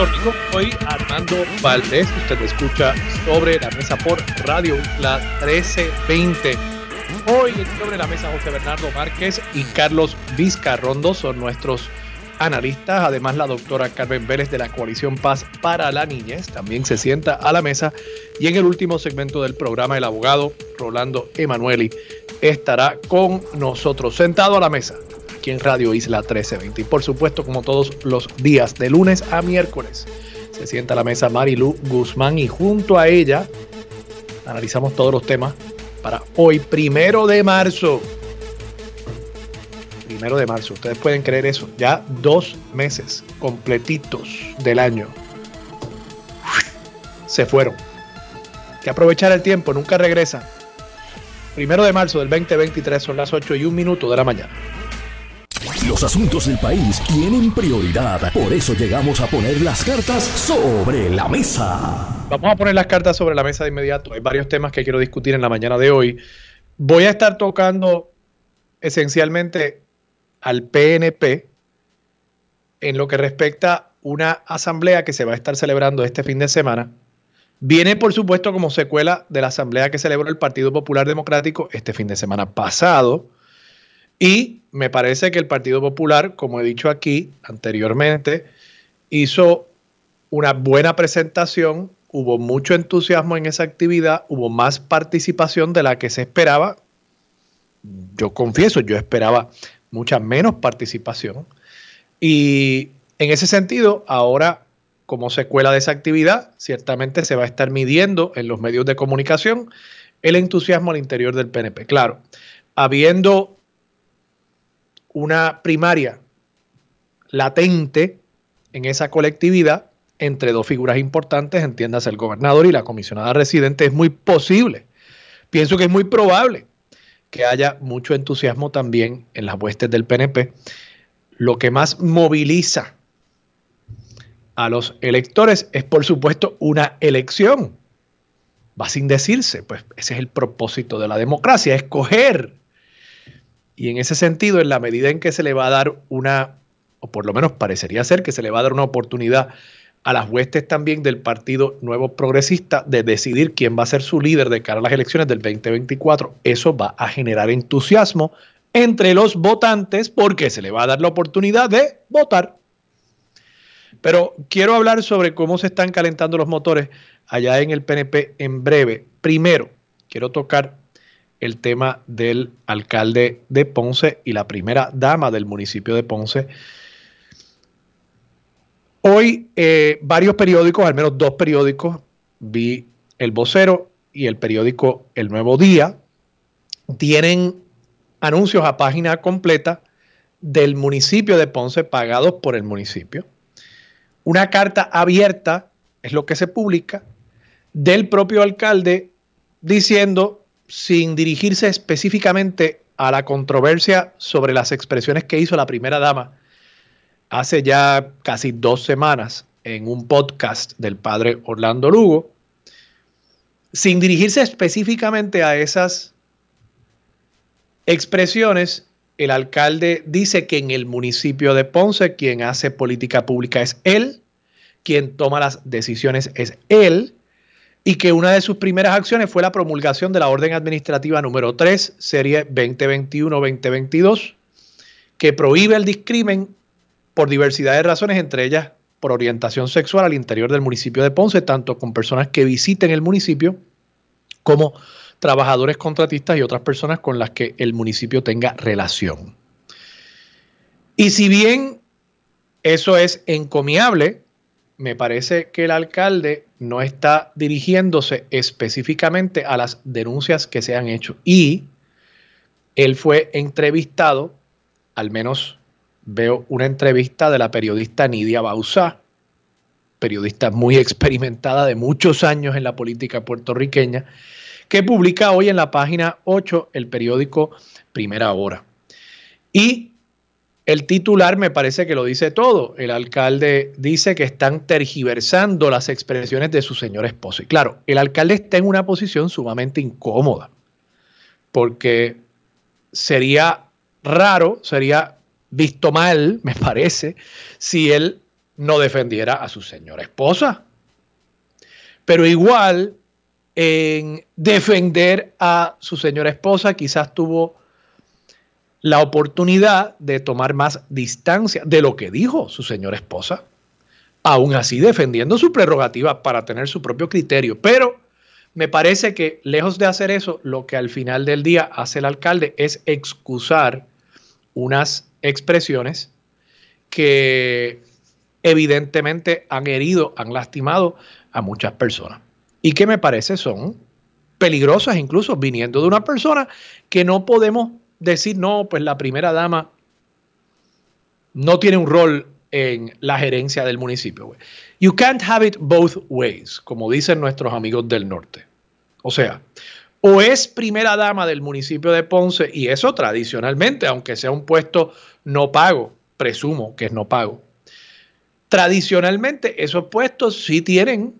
Bueno, soy Armando Valdés. Usted escucha sobre la mesa por Radio Isla 1320. Hoy sobre la mesa José Bernardo Márquez y Carlos Vizcarrondo son nuestros analistas. Además, la doctora Carmen Vélez de la Coalición Paz para la Niñez también se sienta a la mesa. Y en el último segmento del programa, el abogado Rolando Emanueli estará con nosotros, sentado a la mesa aquí en Radio Isla 1320. Y por supuesto, como todos los días, de lunes a miércoles, se sienta a la mesa Marilu Guzmán y junto a ella analizamos todos los temas para hoy, primero de marzo. Primero de marzo, ustedes pueden creer eso, ya dos meses completitos del año se fueron. que aprovechar el tiempo, nunca regresa. Primero de marzo del 2023 son las 8 y un minuto de la mañana. Los asuntos del país tienen prioridad. Por eso llegamos a poner las cartas sobre la mesa. Vamos a poner las cartas sobre la mesa de inmediato. Hay varios temas que quiero discutir en la mañana de hoy. Voy a estar tocando esencialmente al PNP en lo que respecta a una asamblea que se va a estar celebrando este fin de semana. Viene, por supuesto, como secuela de la asamblea que celebró el Partido Popular Democrático este fin de semana pasado y me parece que el Partido Popular, como he dicho aquí anteriormente, hizo una buena presentación, hubo mucho entusiasmo en esa actividad, hubo más participación de la que se esperaba. Yo confieso, yo esperaba mucha menos participación. Y en ese sentido, ahora, como secuela de esa actividad, ciertamente se va a estar midiendo en los medios de comunicación el entusiasmo al interior del PNP. Claro, habiendo una primaria latente en esa colectividad entre dos figuras importantes, entiéndase el gobernador y la comisionada residente, es muy posible. Pienso que es muy probable que haya mucho entusiasmo también en las huestes del PNP. Lo que más moviliza a los electores es, por supuesto, una elección. Va sin decirse, pues ese es el propósito de la democracia, escoger y en ese sentido, en la medida en que se le va a dar una, o por lo menos parecería ser que se le va a dar una oportunidad a las huestes también del Partido Nuevo Progresista de decidir quién va a ser su líder de cara a las elecciones del 2024, eso va a generar entusiasmo entre los votantes porque se le va a dar la oportunidad de votar. Pero quiero hablar sobre cómo se están calentando los motores allá en el PNP en breve. Primero, quiero tocar el tema del alcalde de Ponce y la primera dama del municipio de Ponce. Hoy eh, varios periódicos, al menos dos periódicos, vi el vocero y el periódico El Nuevo Día, tienen anuncios a página completa del municipio de Ponce pagados por el municipio. Una carta abierta es lo que se publica del propio alcalde diciendo sin dirigirse específicamente a la controversia sobre las expresiones que hizo la primera dama hace ya casi dos semanas en un podcast del padre Orlando Lugo, sin dirigirse específicamente a esas expresiones, el alcalde dice que en el municipio de Ponce quien hace política pública es él, quien toma las decisiones es él, y que una de sus primeras acciones fue la promulgación de la Orden Administrativa número 3, serie 2021-2022, que prohíbe el discrimen por diversidad de razones, entre ellas por orientación sexual al interior del municipio de Ponce, tanto con personas que visiten el municipio como trabajadores contratistas y otras personas con las que el municipio tenga relación. Y si bien eso es encomiable, me parece que el alcalde no está dirigiéndose específicamente a las denuncias que se han hecho. Y él fue entrevistado, al menos veo una entrevista de la periodista Nidia Bausá, periodista muy experimentada de muchos años en la política puertorriqueña, que publica hoy en la página 8 el periódico Primera Hora. Y el titular me parece que lo dice todo. El alcalde dice que están tergiversando las expresiones de su señor esposo. Y claro, el alcalde está en una posición sumamente incómoda, porque sería raro, sería visto mal, me parece, si él no defendiera a su señora esposa. Pero igual, en defender a su señora esposa, quizás tuvo la oportunidad de tomar más distancia de lo que dijo su señora esposa, aún así defendiendo su prerrogativa para tener su propio criterio. Pero me parece que lejos de hacer eso, lo que al final del día hace el alcalde es excusar unas expresiones que evidentemente han herido, han lastimado a muchas personas. Y que me parece son peligrosas incluso viniendo de una persona que no podemos decir, no, pues la primera dama no tiene un rol en la gerencia del municipio. You can't have it both ways, como dicen nuestros amigos del norte. O sea, o es primera dama del municipio de Ponce, y eso tradicionalmente, aunque sea un puesto no pago, presumo que es no pago, tradicionalmente esos puestos sí tienen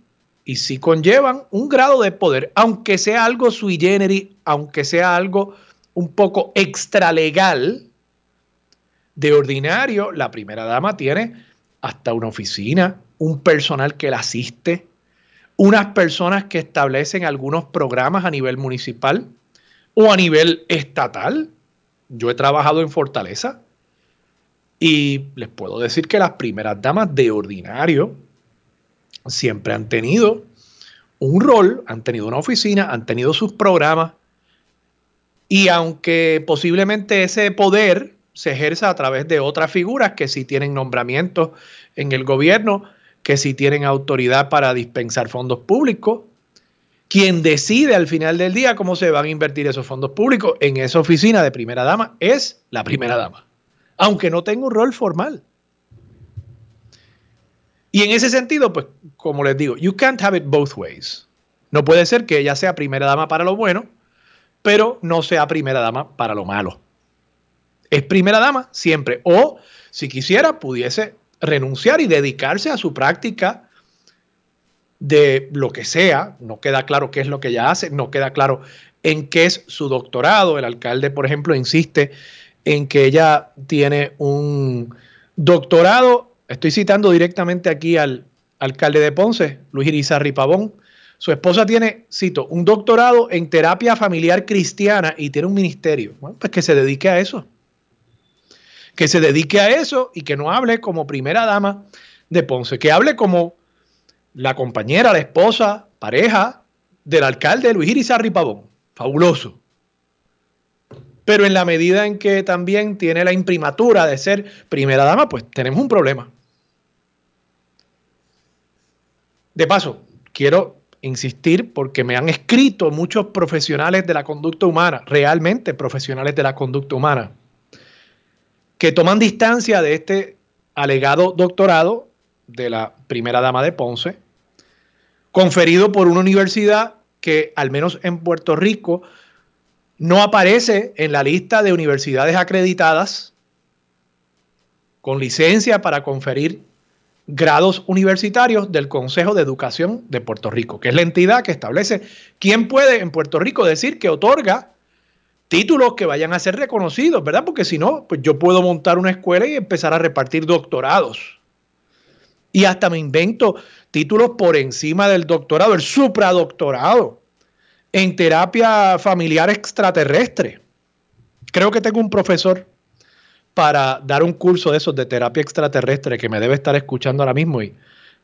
y sí conllevan un grado de poder, aunque sea algo sui generis, aunque sea algo un poco extralegal, de ordinario, la primera dama tiene hasta una oficina, un personal que la asiste, unas personas que establecen algunos programas a nivel municipal o a nivel estatal. Yo he trabajado en Fortaleza y les puedo decir que las primeras damas de ordinario siempre han tenido un rol, han tenido una oficina, han tenido sus programas, y aunque posiblemente ese poder se ejerza a través de otras figuras que sí tienen nombramientos en el gobierno, que sí tienen autoridad para dispensar fondos públicos, quien decide al final del día cómo se van a invertir esos fondos públicos en esa oficina de primera dama es la primera dama, aunque no tenga un rol formal. Y en ese sentido, pues como les digo, you can't have it both ways. No puede ser que ella sea primera dama para lo bueno pero no sea primera dama para lo malo. Es primera dama siempre. O si quisiera, pudiese renunciar y dedicarse a su práctica de lo que sea. No queda claro qué es lo que ella hace, no queda claro en qué es su doctorado. El alcalde, por ejemplo, insiste en que ella tiene un doctorado. Estoy citando directamente aquí al alcalde de Ponce, Luis Irizarri Pavón, su esposa tiene, cito, un doctorado en terapia familiar cristiana y tiene un ministerio. Bueno, pues que se dedique a eso. Que se dedique a eso y que no hable como primera dama de Ponce, que hable como la compañera, la esposa, pareja del alcalde Luis Irizarri Pavón. Fabuloso. Pero en la medida en que también tiene la imprimatura de ser primera dama, pues tenemos un problema. De paso, quiero insistir porque me han escrito muchos profesionales de la conducta humana, realmente profesionales de la conducta humana, que toman distancia de este alegado doctorado de la primera dama de Ponce, conferido por una universidad que al menos en Puerto Rico no aparece en la lista de universidades acreditadas con licencia para conferir grados universitarios del Consejo de Educación de Puerto Rico, que es la entidad que establece quién puede en Puerto Rico decir que otorga títulos que vayan a ser reconocidos, ¿verdad? Porque si no, pues yo puedo montar una escuela y empezar a repartir doctorados. Y hasta me invento títulos por encima del doctorado, el supradoctorado en terapia familiar extraterrestre. Creo que tengo un profesor para dar un curso de esos de terapia extraterrestre que me debe estar escuchando ahora mismo y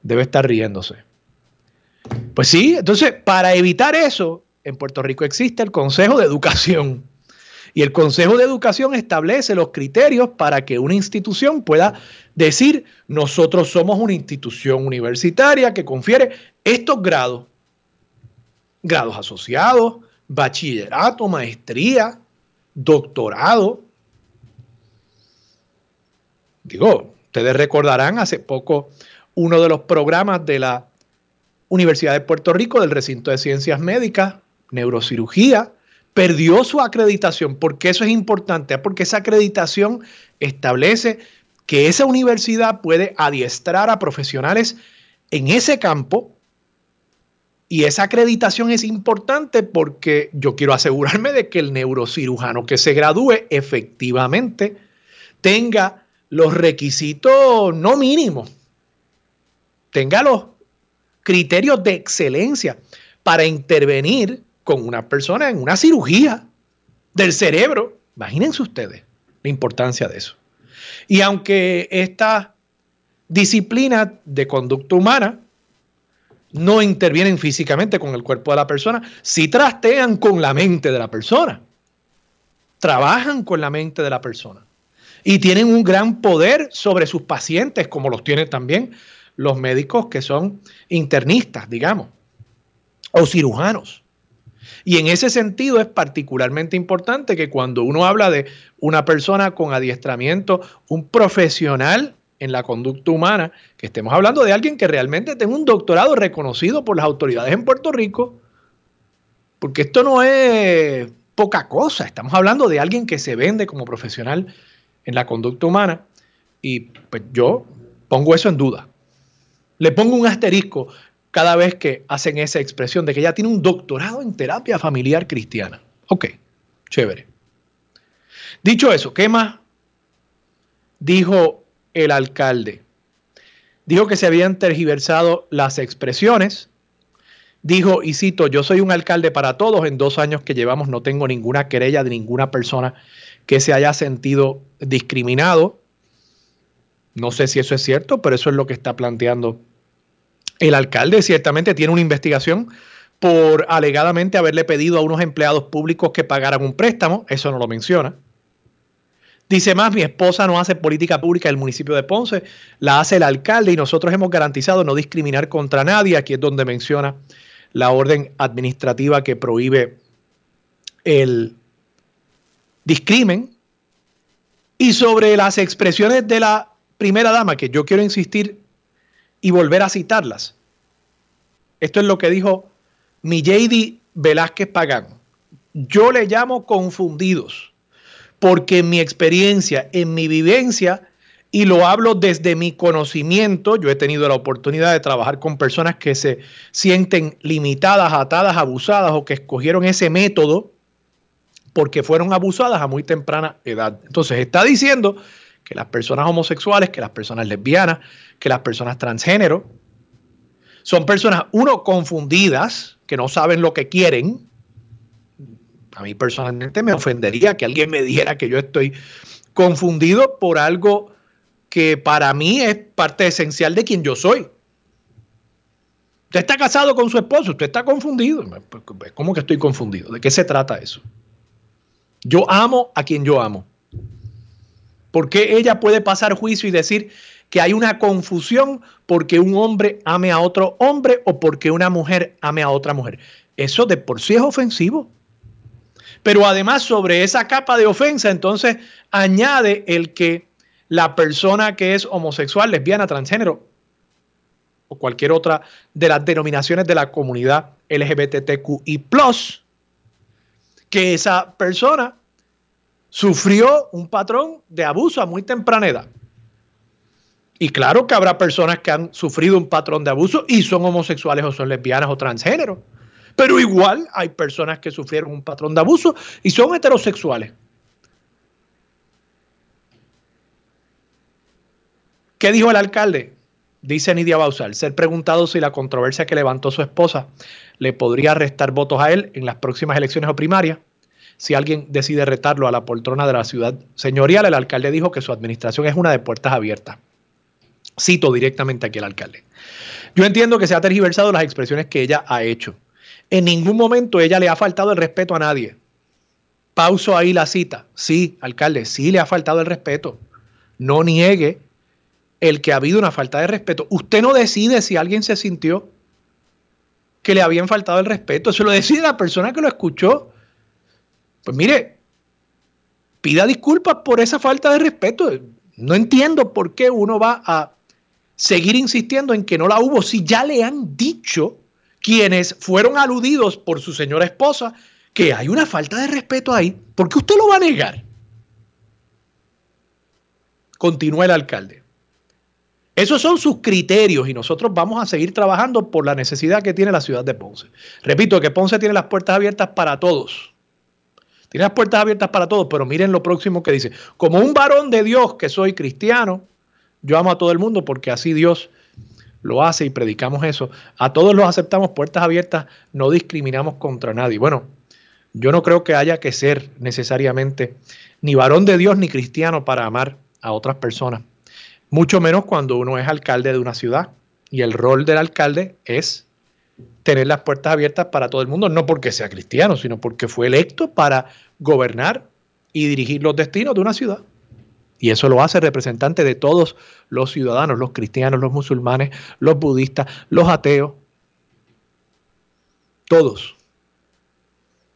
debe estar riéndose. Pues sí, entonces para evitar eso, en Puerto Rico existe el Consejo de Educación. Y el Consejo de Educación establece los criterios para que una institución pueda decir, nosotros somos una institución universitaria que confiere estos grados, grados asociados, bachillerato, maestría, doctorado, Digo, ustedes recordarán, hace poco uno de los programas de la Universidad de Puerto Rico del recinto de ciencias médicas, neurocirugía, perdió su acreditación. porque eso es importante? Porque esa acreditación establece que esa universidad puede adiestrar a profesionales en ese campo y esa acreditación es importante porque yo quiero asegurarme de que el neurocirujano que se gradúe efectivamente tenga los requisitos no mínimos, tenga los criterios de excelencia para intervenir con una persona en una cirugía del cerebro. Imagínense ustedes la importancia de eso. Y aunque esta disciplina de conducta humana no intervienen físicamente con el cuerpo de la persona, sí trastean con la mente de la persona. Trabajan con la mente de la persona. Y tienen un gran poder sobre sus pacientes, como los tienen también los médicos que son internistas, digamos, o cirujanos. Y en ese sentido es particularmente importante que cuando uno habla de una persona con adiestramiento, un profesional en la conducta humana, que estemos hablando de alguien que realmente tenga un doctorado reconocido por las autoridades en Puerto Rico, porque esto no es poca cosa, estamos hablando de alguien que se vende como profesional en la conducta humana y pues yo pongo eso en duda. Le pongo un asterisco cada vez que hacen esa expresión de que ella tiene un doctorado en terapia familiar cristiana. Ok, chévere. Dicho eso, ¿qué más dijo el alcalde. Dijo que se habían tergiversado las expresiones. Dijo, y cito, yo soy un alcalde para todos, en dos años que llevamos no tengo ninguna querella de ninguna persona que se haya sentido discriminado. No sé si eso es cierto, pero eso es lo que está planteando el alcalde. Ciertamente tiene una investigación por alegadamente haberle pedido a unos empleados públicos que pagaran un préstamo, eso no lo menciona. Dice más, mi esposa no hace política pública del municipio de Ponce, la hace el alcalde y nosotros hemos garantizado no discriminar contra nadie. Aquí es donde menciona la orden administrativa que prohíbe el discrimen. Y sobre las expresiones de la primera dama, que yo quiero insistir y volver a citarlas. Esto es lo que dijo Millady Velázquez Pagán. Yo le llamo confundidos porque en mi experiencia, en mi vivencia, y lo hablo desde mi conocimiento, yo he tenido la oportunidad de trabajar con personas que se sienten limitadas, atadas, abusadas o que escogieron ese método porque fueron abusadas a muy temprana edad. Entonces está diciendo que las personas homosexuales, que las personas lesbianas, que las personas transgénero, son personas, uno, confundidas, que no saben lo que quieren, a mí personalmente me ofendería que alguien me dijera que yo estoy confundido por algo que para mí es parte esencial de quien yo soy. Usted está casado con su esposo, usted está confundido. ¿Cómo que estoy confundido? ¿De qué se trata eso? Yo amo a quien yo amo. ¿Por qué ella puede pasar juicio y decir que hay una confusión porque un hombre ame a otro hombre o porque una mujer ame a otra mujer? Eso de por sí es ofensivo. Pero además sobre esa capa de ofensa, entonces añade el que la persona que es homosexual, lesbiana, transgénero o cualquier otra de las denominaciones de la comunidad LGBTQI, que esa persona sufrió un patrón de abuso a muy temprana edad. Y claro que habrá personas que han sufrido un patrón de abuso y son homosexuales o son lesbianas o transgénero. Pero igual hay personas que sufrieron un patrón de abuso y son heterosexuales. ¿Qué dijo el alcalde? Dice Nidia Bausal, ser preguntado si la controversia que levantó su esposa le podría restar votos a él en las próximas elecciones o primarias. Si alguien decide retarlo a la poltrona de la ciudad señorial, el alcalde dijo que su administración es una de puertas abiertas. Cito directamente aquí al alcalde. Yo entiendo que se ha tergiversado las expresiones que ella ha hecho. En ningún momento ella le ha faltado el respeto a nadie. Pauso ahí la cita. Sí, alcalde, sí le ha faltado el respeto. No niegue el que ha habido una falta de respeto. Usted no decide si alguien se sintió que le habían faltado el respeto. Eso lo decide la persona que lo escuchó. Pues mire, pida disculpas por esa falta de respeto. No entiendo por qué uno va a seguir insistiendo en que no la hubo si ya le han dicho quienes fueron aludidos por su señora esposa que hay una falta de respeto ahí? ¿Por qué usted lo va a negar? Continúa el alcalde. Esos son sus criterios y nosotros vamos a seguir trabajando por la necesidad que tiene la ciudad de Ponce. Repito que Ponce tiene las puertas abiertas para todos. Tiene las puertas abiertas para todos, pero miren lo próximo que dice. Como un varón de Dios que soy cristiano, yo amo a todo el mundo porque así Dios lo hace y predicamos eso. A todos los aceptamos puertas abiertas, no discriminamos contra nadie. Bueno, yo no creo que haya que ser necesariamente ni varón de Dios ni cristiano para amar a otras personas mucho menos cuando uno es alcalde de una ciudad. Y el rol del alcalde es tener las puertas abiertas para todo el mundo, no porque sea cristiano, sino porque fue electo para gobernar y dirigir los destinos de una ciudad. Y eso lo hace representante de todos los ciudadanos, los cristianos, los musulmanes, los budistas, los ateos, todos.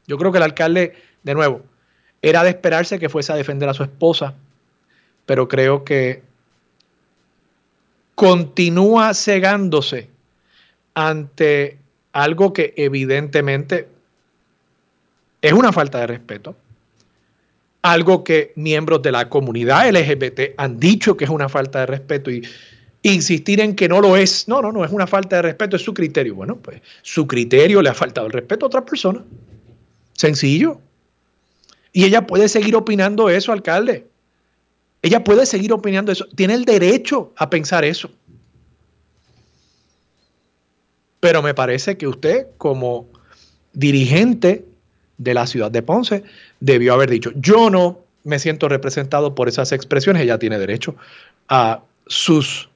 Yo creo que el alcalde, de nuevo, era de esperarse que fuese a defender a su esposa, pero creo que continúa cegándose ante algo que evidentemente es una falta de respeto, algo que miembros de la comunidad LGBT han dicho que es una falta de respeto y insistir en que no lo es, no, no, no es una falta de respeto, es su criterio. Bueno, pues su criterio le ha faltado el respeto a otra persona. Sencillo. Y ella puede seguir opinando eso, alcalde. Ella puede seguir opinando eso, tiene el derecho a pensar eso. Pero me parece que usted, como dirigente de la ciudad de Ponce, debió haber dicho, yo no me siento representado por esas expresiones, ella tiene derecho a sus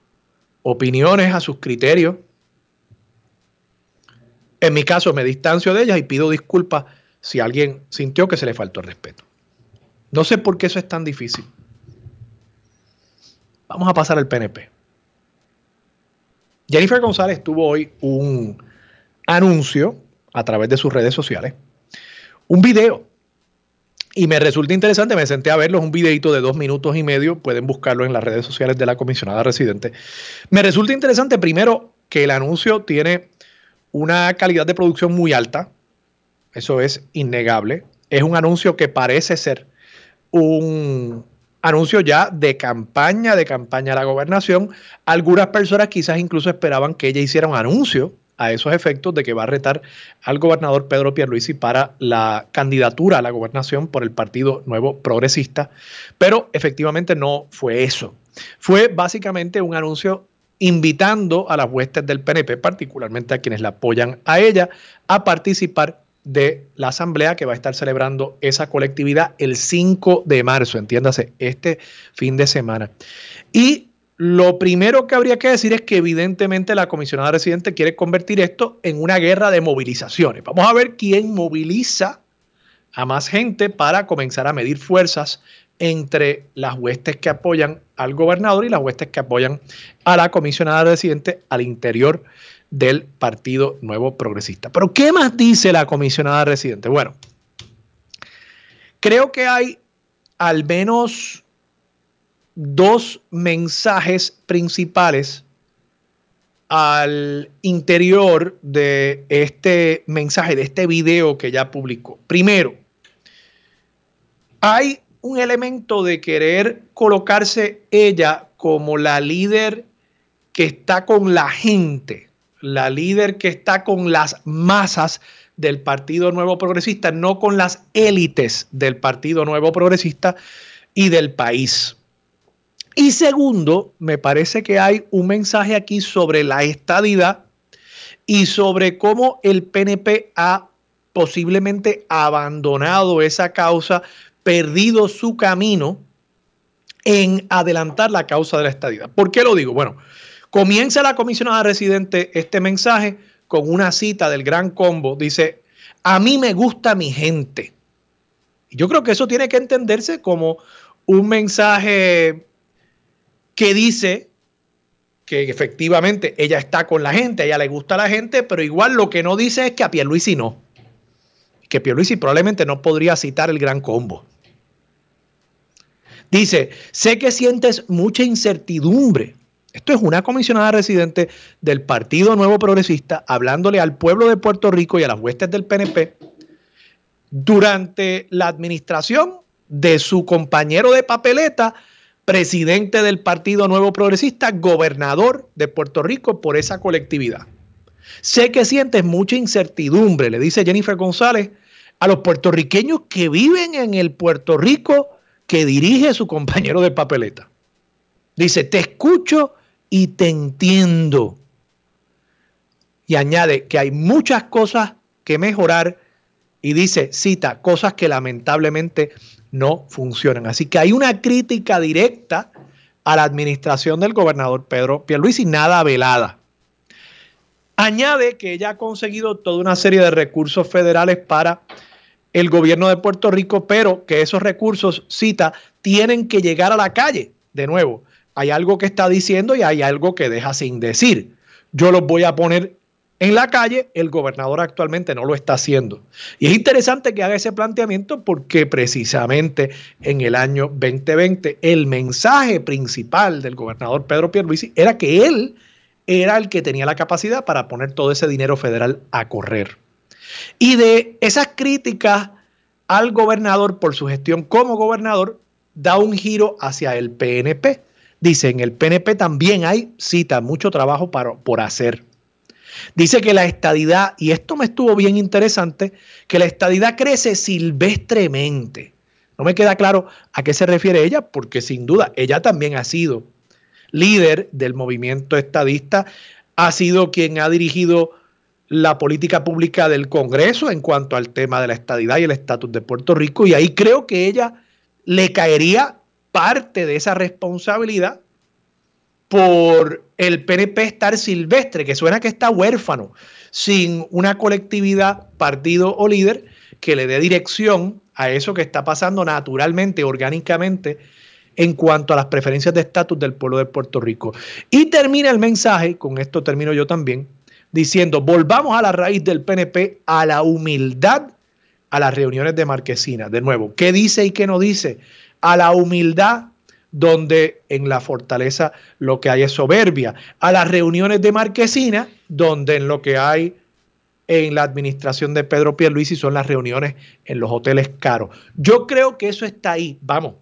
opiniones, a sus criterios. En mi caso me distancio de ellas y pido disculpas si alguien sintió que se le faltó el respeto. No sé por qué eso es tan difícil. Vamos a pasar al PNP. Jennifer González tuvo hoy un anuncio a través de sus redes sociales, un video. Y me resulta interesante, me senté a verlo, es un videito de dos minutos y medio, pueden buscarlo en las redes sociales de la comisionada residente. Me resulta interesante primero que el anuncio tiene una calidad de producción muy alta, eso es innegable. Es un anuncio que parece ser un anuncio ya de campaña, de campaña a la gobernación. Algunas personas quizás incluso esperaban que ella hiciera un anuncio a esos efectos de que va a retar al gobernador Pedro Pierluisi para la candidatura a la gobernación por el Partido Nuevo Progresista, pero efectivamente no fue eso. Fue básicamente un anuncio invitando a las huestes del PNP, particularmente a quienes la apoyan a ella, a participar de la asamblea que va a estar celebrando esa colectividad el 5 de marzo, entiéndase, este fin de semana. Y lo primero que habría que decir es que evidentemente la comisionada residente quiere convertir esto en una guerra de movilizaciones. Vamos a ver quién moviliza a más gente para comenzar a medir fuerzas entre las huestes que apoyan al gobernador y las huestes que apoyan a la comisionada residente al interior del Partido Nuevo Progresista. Pero ¿qué más dice la comisionada residente? Bueno, creo que hay al menos dos mensajes principales al interior de este mensaje, de este video que ya publicó. Primero, hay un elemento de querer colocarse ella como la líder que está con la gente la líder que está con las masas del Partido Nuevo Progresista, no con las élites del Partido Nuevo Progresista y del país. Y segundo, me parece que hay un mensaje aquí sobre la estadidad y sobre cómo el PNP ha posiblemente abandonado esa causa, perdido su camino en adelantar la causa de la estadidad. ¿Por qué lo digo? Bueno, Comienza la comisionada residente este mensaje con una cita del gran combo. Dice, a mí me gusta mi gente. Yo creo que eso tiene que entenderse como un mensaje que dice que efectivamente ella está con la gente, ella le gusta la gente, pero igual lo que no dice es que a Pierluisi no. Que Pierluisi probablemente no podría citar el gran combo. Dice, sé que sientes mucha incertidumbre Esto es una comisionada residente del Partido Nuevo Progresista hablándole al pueblo de Puerto Rico y a las huestes del PNP durante la administración de su compañero de papeleta, presidente del Partido Nuevo Progresista, gobernador de Puerto Rico por esa colectividad. Sé que sientes mucha incertidumbre, le dice Jennifer González, a los puertorriqueños que viven en el Puerto Rico que dirige su compañero de papeleta. Dice, te escucho y te entiendo. Y añade que hay muchas cosas que mejorar y dice, cita, cosas que lamentablemente no funcionan. Así que hay una crítica directa a la administración del gobernador Pedro Pierluisi, nada velada. Añade que ella ha conseguido toda una serie de recursos federales para el gobierno de Puerto Rico, pero que esos recursos, cita, tienen que llegar a la calle. De nuevo, hay algo que está diciendo y hay algo que deja sin decir. Yo los voy a poner en la calle, el gobernador actualmente no lo está haciendo. Y es interesante que haga ese planteamiento porque precisamente en el año 2020 el mensaje principal del gobernador Pedro Pierluisi era que él era el que tenía la capacidad para poner todo ese dinero federal a correr. Y de esas críticas al gobernador por su gestión como gobernador, da un giro hacia el PNP. Dice, en el PNP también hay, cita, mucho trabajo para, por hacer. Dice que la estadidad, y esto me estuvo bien interesante, que la estadidad crece silvestremente. No me queda claro a qué se refiere ella, porque sin duda ella también ha sido líder del movimiento estadista, ha sido quien ha dirigido la política pública del Congreso en cuanto al tema de la estadidad y el estatus de Puerto Rico, y ahí creo que ella le caería parte de esa responsabilidad por el PNP estar silvestre, que suena que está huérfano, sin una colectividad, partido o líder que le dé dirección a eso que está pasando naturalmente, orgánicamente, en cuanto a las preferencias de estatus del pueblo de Puerto Rico. Y termina el mensaje, con esto termino yo también, diciendo, volvamos a la raíz del PNP, a la humildad, a las reuniones de Marquesina. De nuevo, ¿qué dice y qué no dice? A la humildad donde en la fortaleza lo que hay es soberbia, a las reuniones de Marquesina, donde en lo que hay en la administración de Pedro Pierluisi son las reuniones en los hoteles caros. Yo creo que eso está ahí, vamos,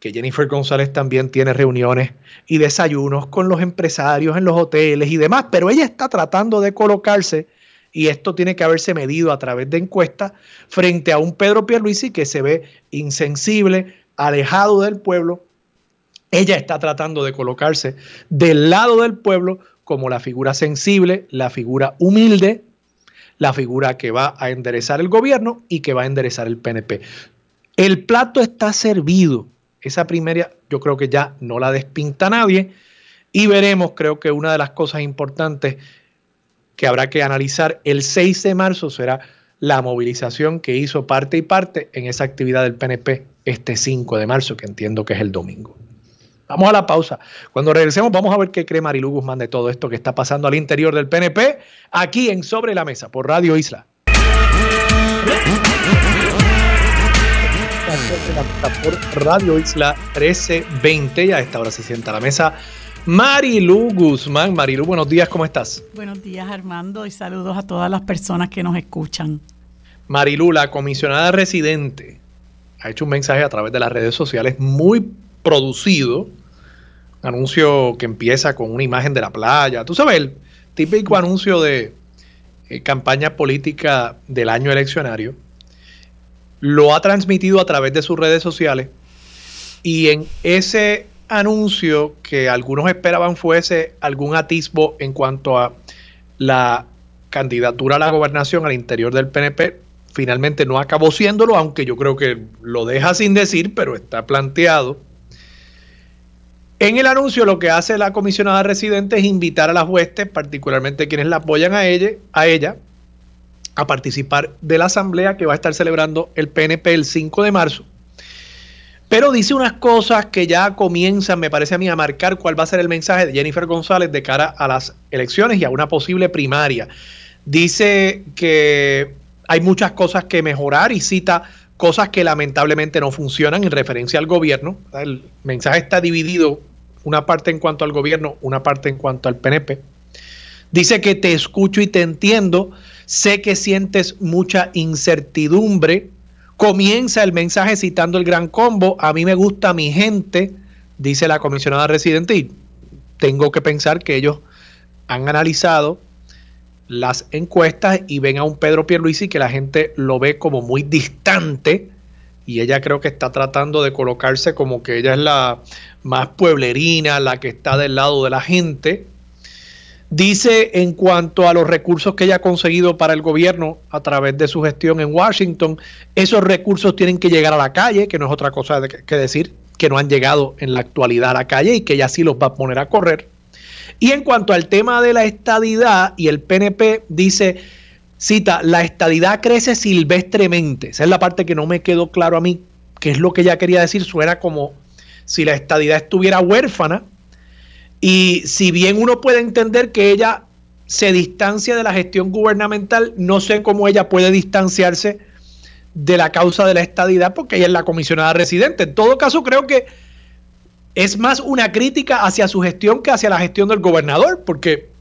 que Jennifer González también tiene reuniones y desayunos con los empresarios en los hoteles y demás, pero ella está tratando de colocarse y esto tiene que haberse medido a través de encuestas frente a un Pedro Pierluisi que se ve insensible, alejado del pueblo ella está tratando de colocarse del lado del pueblo como la figura sensible, la figura humilde, la figura que va a enderezar el gobierno y que va a enderezar el PNP. El plato está servido. Esa primera yo creo que ya no la despinta nadie y veremos, creo que una de las cosas importantes que habrá que analizar el 6 de marzo será la movilización que hizo parte y parte en esa actividad del PNP este 5 de marzo, que entiendo que es el domingo. Vamos a la pausa. Cuando regresemos vamos a ver qué cree Marilu Guzmán de todo esto que está pasando al interior del PNP, aquí en Sobre la Mesa, por Radio Isla. Por Radio Isla 1320 y a esta hora se sienta a la mesa Marilu Guzmán. Marilu, buenos días, ¿cómo estás? Buenos días, Armando, y saludos a todas las personas que nos escuchan. Marilu, la comisionada residente, ha hecho un mensaje a través de las redes sociales muy producido anuncio que empieza con una imagen de la playa. Tú sabes, el típico anuncio de eh, campaña política del año eleccionario. Lo ha transmitido a través de sus redes sociales. Y en ese anuncio que algunos esperaban fuese algún atisbo en cuanto a la candidatura a la gobernación al interior del PNP, finalmente no acabó siéndolo, aunque yo creo que lo deja sin decir, pero está planteado en el anuncio lo que hace la comisionada residente es invitar a las huestes, particularmente quienes la apoyan a ella, a ella, a participar de la asamblea que va a estar celebrando el PNP el 5 de marzo. Pero dice unas cosas que ya comienzan, me parece a mí, a marcar cuál va a ser el mensaje de Jennifer González de cara a las elecciones y a una posible primaria. Dice que hay muchas cosas que mejorar y cita cosas que lamentablemente no funcionan en referencia al gobierno. El mensaje está dividido una parte en cuanto al gobierno, una parte en cuanto al PNP. Dice que te escucho y te entiendo, sé que sientes mucha incertidumbre. Comienza el mensaje citando el gran combo, a mí me gusta mi gente, dice la comisionada residente, y tengo que pensar que ellos han analizado las encuestas y ven a un Pedro Pierluisi que la gente lo ve como muy distante y ella creo que está tratando de colocarse como que ella es la más pueblerina, la que está del lado de la gente. Dice en cuanto a los recursos que ella ha conseguido para el gobierno a través de su gestión en Washington, esos recursos tienen que llegar a la calle, que no es otra cosa que decir que no han llegado en la actualidad a la calle y que ella sí los va a poner a correr. Y en cuanto al tema de la estadidad, y el PNP dice, cita, la estadidad crece silvestremente. Esa es la parte que no me quedó claro a mí, qué es lo que ella quería decir. Suena como si la estadidad estuviera huérfana. Y si bien uno puede entender que ella se distancia de la gestión gubernamental, no sé cómo ella puede distanciarse de la causa de la estadidad porque ella es la comisionada residente. En todo caso, creo que es más una crítica hacia su gestión que hacia la gestión del gobernador, porque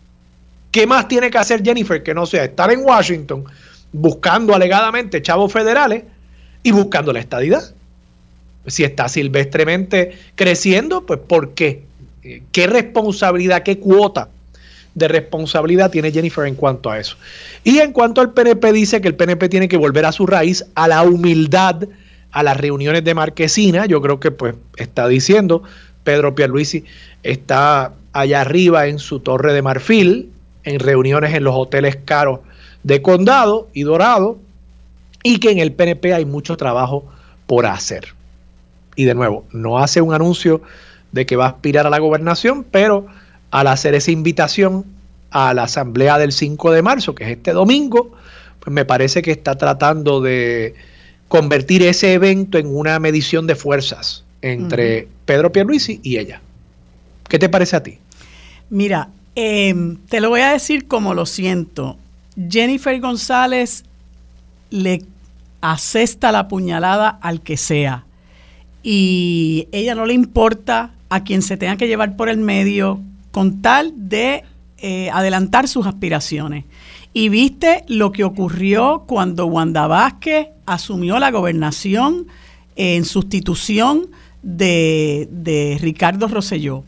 ¿Qué más tiene que hacer Jennifer que no sea estar en Washington buscando alegadamente chavos federales y buscando la estadidad? Si está silvestremente creciendo, pues ¿por qué? ¿Qué responsabilidad, qué cuota de responsabilidad tiene Jennifer en cuanto a eso? Y en cuanto al PNP, dice que el PNP tiene que volver a su raíz, a la humildad, a las reuniones de marquesina. Yo creo que pues está diciendo Pedro Pierluisi está allá arriba en su torre de marfil, en reuniones en los hoteles caros de Condado y Dorado y que en el PNP hay mucho trabajo por hacer. Y de nuevo, no hace un anuncio de que va a aspirar a la gobernación, pero al hacer esa invitación a la asamblea del 5 de marzo, que es este domingo, pues me parece que está tratando de convertir ese evento en una medición de fuerzas entre Pedro Pierluisi y ella. ¿Qué te parece a ti? Mira, Em, te lo voy a decir como lo siento. Jennifer González le asesta la puñalada al que sea. Y ella no le importa a quien se tenga que llevar por el medio con tal de eh, adelantar sus aspiraciones. Y viste lo que ocurrió cuando Wanda Vázquez asumió la gobernación en sustitución de, de Ricardo Rosselló.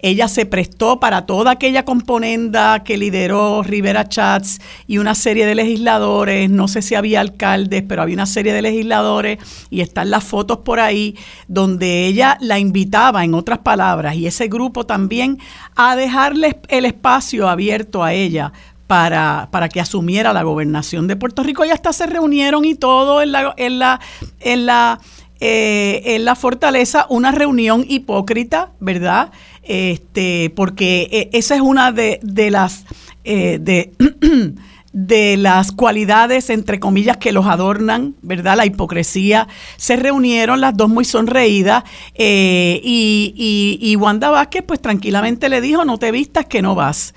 Ella se prestó para toda aquella componenda que lideró Rivera Chats y una serie de legisladores, no sé si había alcaldes, pero había una serie de legisladores y están las fotos por ahí donde ella la invitaba, en otras palabras, y ese grupo también a dejarle el espacio abierto a ella para, para, que asumiera la gobernación de Puerto Rico y hasta se reunieron y todo en la, en la, en la, eh, en la fortaleza, una reunión hipócrita, ¿verdad? este, porque eh, esa es una de, las eh, de, de las cualidades, entre comillas, que los adornan, ¿verdad? La hipocresía. Se reunieron las dos muy sonreídas eh, y, y, y, Wanda Vázquez, pues tranquilamente le dijo, no te vistas que no vas.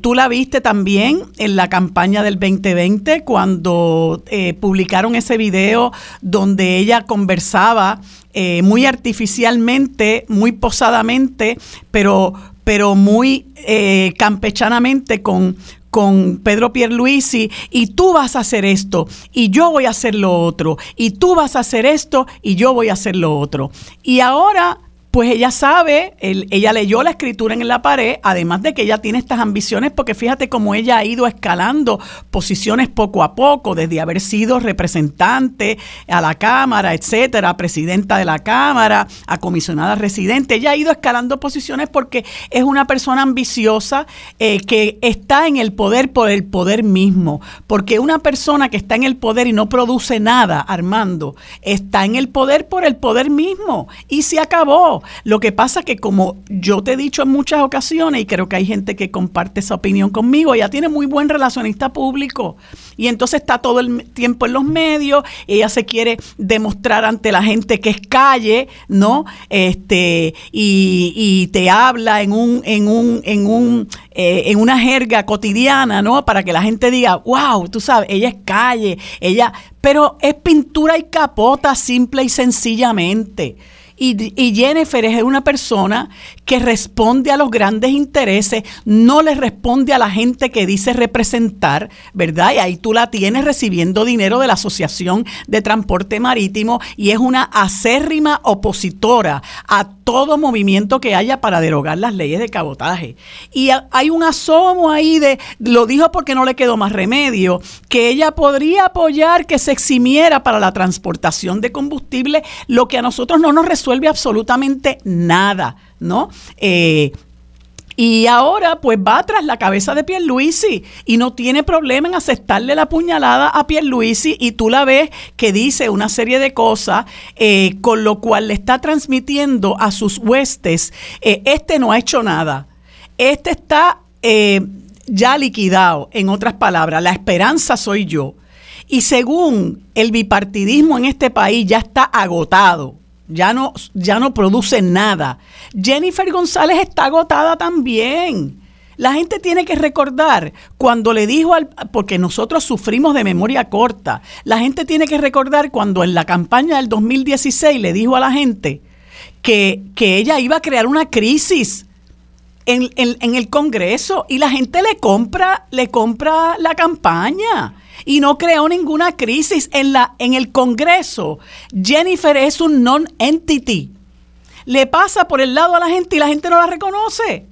tú la viste también en la campaña del 2020 cuando publicaron ese video donde ella conversaba eh, muy artificialmente, muy posadamente, pero, pero muy eh, campechanamente con, con Pedro Pierluisi y tú vas a hacer esto y yo voy a hacer lo otro y tú vas a hacer esto y yo voy a hacer lo otro. Y ahora pues ella sabe, ella leyó la escritura en la pared, además de que ella tiene estas ambiciones, porque fíjate cómo ella ha ido escalando posiciones poco a poco, desde haber sido representante a la Cámara, etcétera, presidenta de la Cámara, a comisionada residente. Ella ha ido escalando posiciones porque es una persona ambiciosa eh, que está en el poder por el poder mismo. Porque una persona que está en el poder y no produce nada, Armando, está en el poder por el poder mismo. Y se acabó. Lo que pasa que como yo te he dicho en muchas ocasiones, y creo que hay gente que comparte esa opinión conmigo, ella tiene muy buen relacionista público y entonces está todo el tiempo en los medios, ella se quiere demostrar ante la gente que es calle, ¿no? Este, y, te habla en un, en un, en un, eh, en una jerga cotidiana, ¿no? Para que la gente diga, wow, tú sabes, ella es calle, ella, pero es pintura y capota simple y sencillamente. Y, Jennifer es una persona que responde a los grandes intereses, no le responde a la gente que dice representar, ¿verdad? Y ahí tú la tienes recibiendo dinero de la Asociación de Transporte Marítimo y es una acérrima opositora a todo movimiento que haya para derogar las leyes de cabotaje. Y hay un asomo ahí de, lo dijo porque no le quedó más remedio, que ella podría apoyar que se eximiera para la transportación de combustible, lo que a nosotros no nos resuelve absolutamente nada, ¿no? Eh, y ahora pues va tras la cabeza de Pierluisi y no tiene problema en aceptarle la puñalada a Pierluisi y tú la ves que dice una serie de cosas eh, con lo cual le está transmitiendo a sus huestes, eh, este no ha hecho nada, este está ya liquidado, en otras palabras, la esperanza soy yo. Y según el bipartidismo en este país ya está agotado, ya no, ya no produce nada. Jennifer González está agotada también. La gente tiene que recordar cuando le dijo al, porque nosotros sufrimos de memoria corta, la gente tiene que recordar cuando en la campaña del 2016 le dijo a la gente que, que ella iba a crear una crisis en, el Congreso y la gente le compra, le compra la campaña y no creó ninguna crisis en, la, en el Congreso. Jennifer es un non-entity. Le pasa por el lado a la gente y la gente no la reconoce.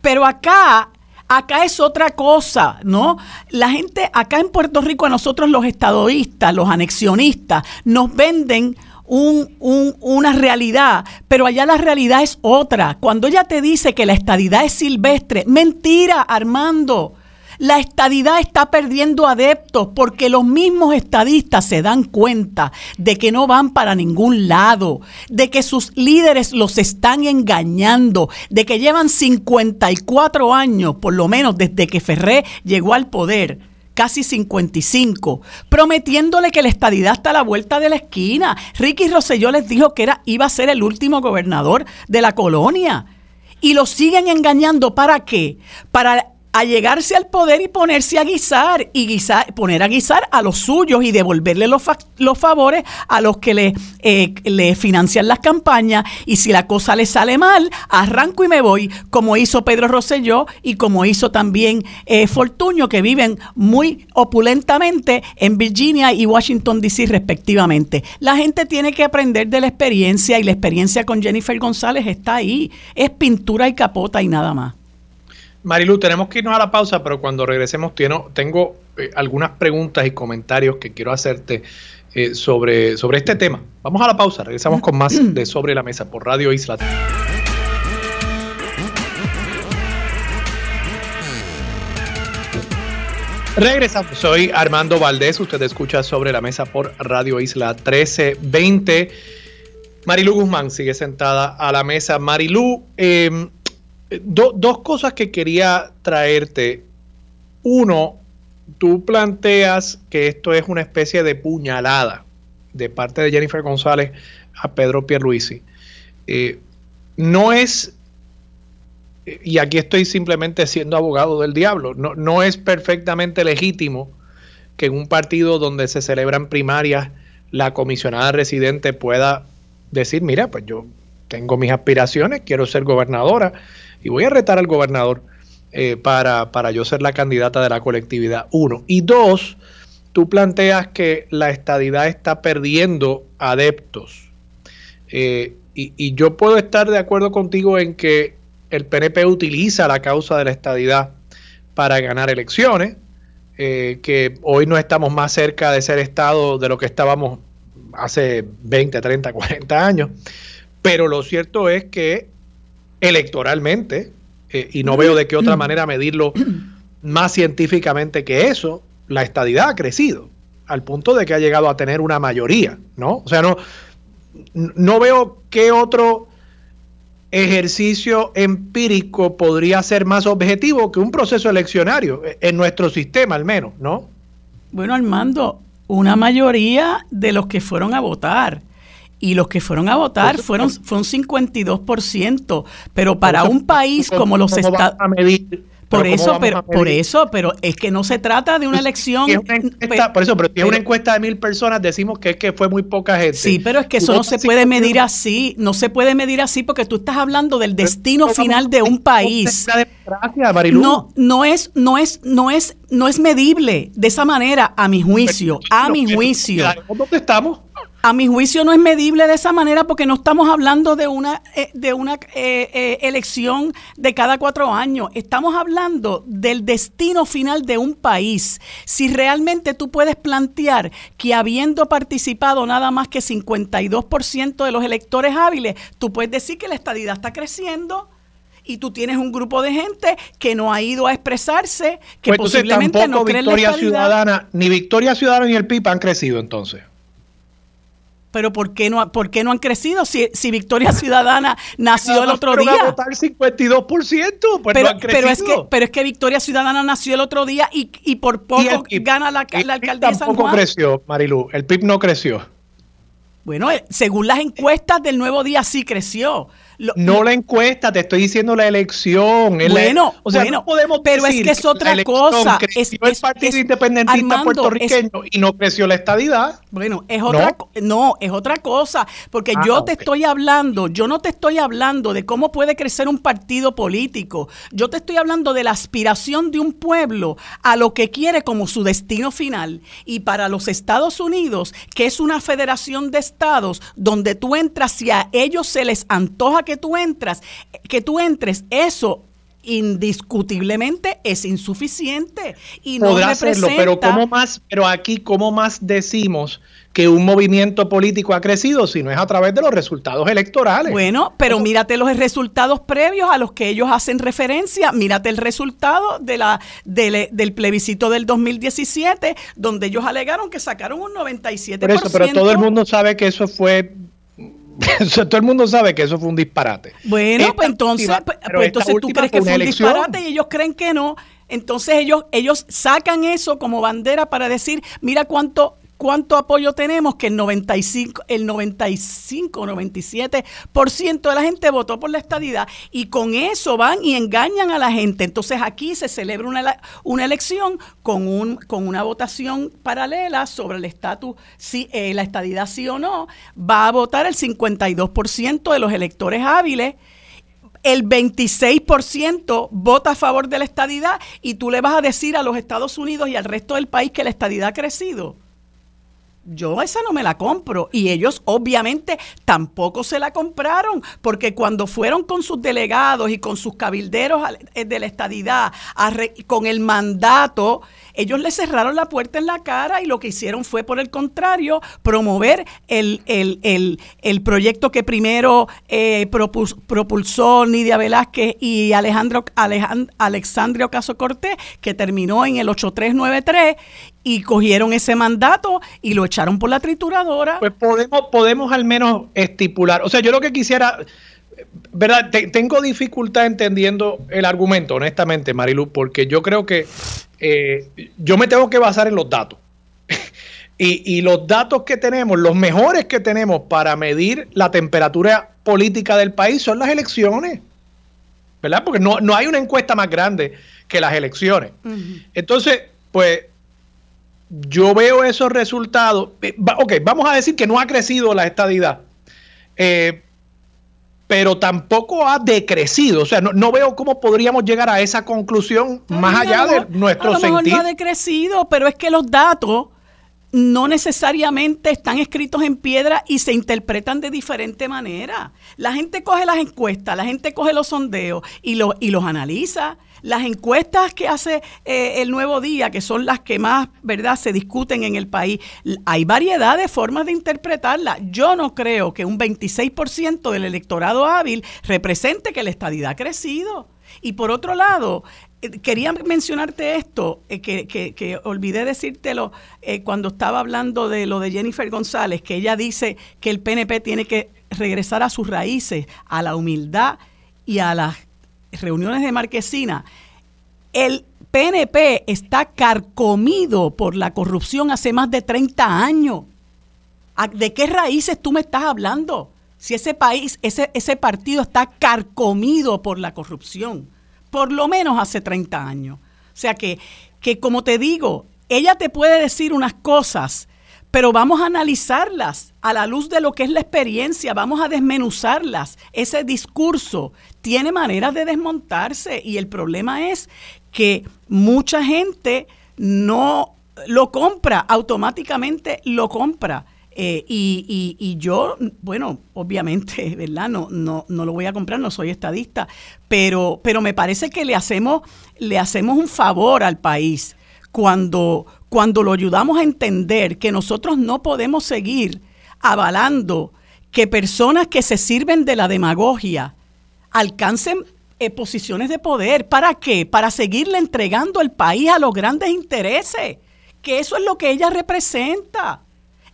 Pero acá, acá es otra cosa, ¿no? La gente, acá en Puerto Rico, a nosotros los estadoístas, los anexionistas, nos venden un, una realidad, pero allá la realidad es otra. Cuando ella te dice que la estadidad es silvestre, mentira, Armando. La estadidad está perdiendo adeptos porque los mismos estadistas se dan cuenta de que no van para ningún lado, de que sus líderes los están engañando, de que llevan 54 años, por lo menos desde que Ferré llegó al poder casi 55, prometiéndole que la estadidad está a la vuelta de la esquina. Ricky Rosselló les dijo que era, iba a ser el último gobernador de la colonia. Y lo siguen engañando. ¿Para qué? Para a llegarse al poder y ponerse a guisar y guisar, poner a guisar a los suyos y devolverle los, los favores a los que le, eh, le financian las campañas y si la cosa le sale mal, arranco y me voy, como hizo Pedro Rosselló y como hizo también eh, Fortuño, que viven muy opulentamente en Virginia y Washington, D.C. respectivamente. La gente tiene que aprender de la experiencia y la experiencia con Jennifer González está ahí, es pintura y capota y nada más. Marilu, tenemos que irnos a la pausa, pero cuando regresemos tengo eh, algunas preguntas y comentarios que quiero hacerte eh, sobre, sobre este tema. Vamos a la pausa, regresamos con más de Sobre la Mesa por Radio Isla. Regresamos, soy Armando Valdés, usted escucha Sobre la Mesa por Radio Isla 1320. Marilu Guzmán sigue sentada a la mesa. Marilu, eh, dos cosas que quería traerte. Uno, tú planteas que esto es una especie de puñalada de parte de Jennifer González a Pedro Pierluisi. Eh, no es, y aquí estoy simplemente siendo abogado del diablo, no, no es perfectamente legítimo que en un partido donde se celebran primarias la comisionada residente pueda decir, mira, pues yo tengo mis aspiraciones, quiero ser gobernadora y voy a retar al gobernador eh, para, para yo ser la candidata de la colectividad, uno. Y dos, tú planteas que la estadidad está perdiendo adeptos. Eh, y, yo puedo estar de acuerdo contigo en que el PNP utiliza la causa de la estadidad para ganar elecciones, eh, que hoy no estamos más cerca de ser Estado de lo que estábamos hace 20, 30, 40 años. Pero lo cierto es que electoralmente, eh, y no veo de qué otra manera medirlo más científicamente que eso, la estadidad ha crecido al punto de que ha llegado a tener una mayoría, ¿no? O sea, no, no veo qué otro ejercicio empírico podría ser más objetivo que un proceso eleccionario, eh, en nuestro sistema al menos, ¿no? Bueno, Armando, una mayoría de los que fueron a votar y los que fueron a votar fueron fue un 52%, pero para un país como los Estados Por eso, pero, por eso, pero es que no se trata de una elección. por eso, pero si es una encuesta de mil personas, decimos que es que fue muy poca gente. Sí, pero es que eso no se puede medir así. No se puede medir así porque tú estás hablando del destino final de un país. No, no es, no es, no es, no es medible de esa manera, a mi juicio. A mi juicio. ¿Dónde estamos? A mi juicio no es medible de esa manera porque no estamos hablando de una, eh, de una eh, eh, elección de cada cuatro años. Estamos hablando del destino final de un país. Si realmente tú puedes plantear que habiendo participado nada más que 52% de los electores hábiles, tú puedes decir que la estadidad está creciendo y tú tienes un grupo de gente que no ha ido a expresarse, que pues posiblemente no cree Victoria Ciudadana, ni Victoria Ciudadana ni el PIB han crecido entonces. Pero ¿por qué no, por qué no han crecido? Si, si Victoria Ciudadana nació el otro día. votar 52%, pues pero, no han. Pero es, que, pero es que Victoria Ciudadana nació el otro día y, y por poco gana la, la alcaldía San Juan. creció, Marilu. El PIB no creció. Bueno, eh, según las encuestas del Nuevo Día sí creció no la encuesta, te estoy diciendo la elección. Bueno, o sea, no podemos pero es que es otra cosa. Es, el Partido Independentista puertorriqueño y no creció la estadidad. Bueno, es otra no, es otra cosa, porque ah, yo te estoy hablando, yo no te estoy hablando de cómo puede crecer un partido político. Yo te estoy hablando de la aspiración de un pueblo a lo que quiere como su destino final. Y para los Estados Unidos, que es una federación de estados donde tú entras y a ellos se les antoja que que tú entras, que tú entres, eso indiscutiblemente es insuficiente y no Podrá hacerlo, pero cómo más, pero aquí cómo más decimos que un movimiento político ha crecido si no es a través de los resultados electorales. Bueno, pero mírate los resultados previos a los que ellos hacen referencia, mírate el resultado de la del plebiscito del 2017 donde ellos alegaron que sacaron un 97%. Por eso, pero todo el mundo sabe que eso fue todo el mundo sabe que eso fue un disparate. Bueno, pues entonces, pues, pues entonces tú crees que fue un disparate y ellos creen que no. Entonces ellos, ellos sacan eso como bandera para decir, mira cuánto cuánto apoyo tenemos, que el 95, el 95, 97% de la gente votó por la estadidad y con eso van y engañan a la gente. Entonces aquí se celebra una, una elección con, un, con una votación paralela sobre el estatus, si eh, la estadidad sí o no, va a votar el 52% de los electores hábiles el 26% vota a favor de la estadidad y tú le vas a decir a los Estados Unidos y al resto del país que la estadidad ha crecido. Yo esa no me la compro. Y ellos obviamente tampoco se la compraron porque cuando fueron con sus delegados y con sus cabilderos eh, de la estadidad con el mandato, ellos le cerraron la puerta en la cara y lo que hicieron fue por el contrario promover el, el, proyecto que primero eh, propulsó Nidia Velázquez y Alejandro, Alejandro Alexandrio Caso Cortés que terminó en el 8393 y cogieron ese mandato y lo echaron por la trituradora. Pues podemos, podemos al menos estipular. O sea, yo lo que quisiera, ¿verdad? tengo dificultad entendiendo el argumento, honestamente, Marilu, porque yo creo que eh, yo me tengo que basar en los datos. y, y los datos que tenemos, los mejores que tenemos para medir la temperatura política del país son las elecciones. ¿Verdad? Porque no, no hay una encuesta más grande que las elecciones. Entonces, pues yo veo esos resultados. Eh, ok, vamos a decir que no ha crecido la estadidad, eh, pero tampoco ha decrecido. O sea, no, veo cómo podríamos llegar a esa conclusión más allá de nuestro a lo mejor no ha decrecido, pero es que los datos no necesariamente están escritos en piedra y se interpretan de diferente manera. La gente coge las encuestas, la gente coge los sondeos y, lo, y los analiza las encuestas que hace eh, el Nuevo Día, que son las que más, ¿verdad?, se discuten en el país, hay variedad de formas de interpretarla. Yo no creo que un 26% del electorado hábil represente que la estadidad ha crecido. Y por otro lado, eh, quería mencionarte esto, eh, que, que, olvidé decírtelo cuando estaba hablando de lo de Jennifer González, que ella dice que el PNP tiene que regresar a sus raíces, a la humildad y a las reuniones de Marquesina, el PNP está carcomido por la corrupción hace más de 30 años. ¿De qué raíces tú me estás hablando? Si ese país, ese, ese partido está carcomido por la corrupción. por lo menos hace 30 años. O sea que, que como te digo, ella te puede decir unas cosas, pero vamos a analizarlas a la luz de lo que es la experiencia, vamos a desmenuzarlas. Ese discurso tiene maneras de desmontarse y el problema es que mucha gente no lo compra, automáticamente lo compra. Eh, y, y, yo, bueno, obviamente, ¿verdad? No, no, no lo voy a comprar, no soy estadista, pero, pero me parece que le hacemos, le hacemos un favor al país cuando, cuando lo ayudamos a entender que nosotros no podemos seguir avalando que personas que se sirven de la demagogia alcancen eh, posiciones de poder. ¿Para qué? Para seguirle entregando el país a los grandes intereses, que eso es lo que ella representa.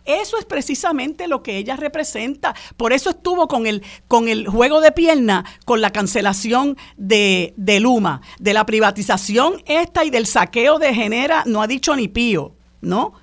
Eso es precisamente lo que ella representa. Por eso estuvo con el, con el juego de pierna, con la cancelación de, de Luma, de la privatización esta y del saqueo de Genera, no ha dicho ni pío, ¿no?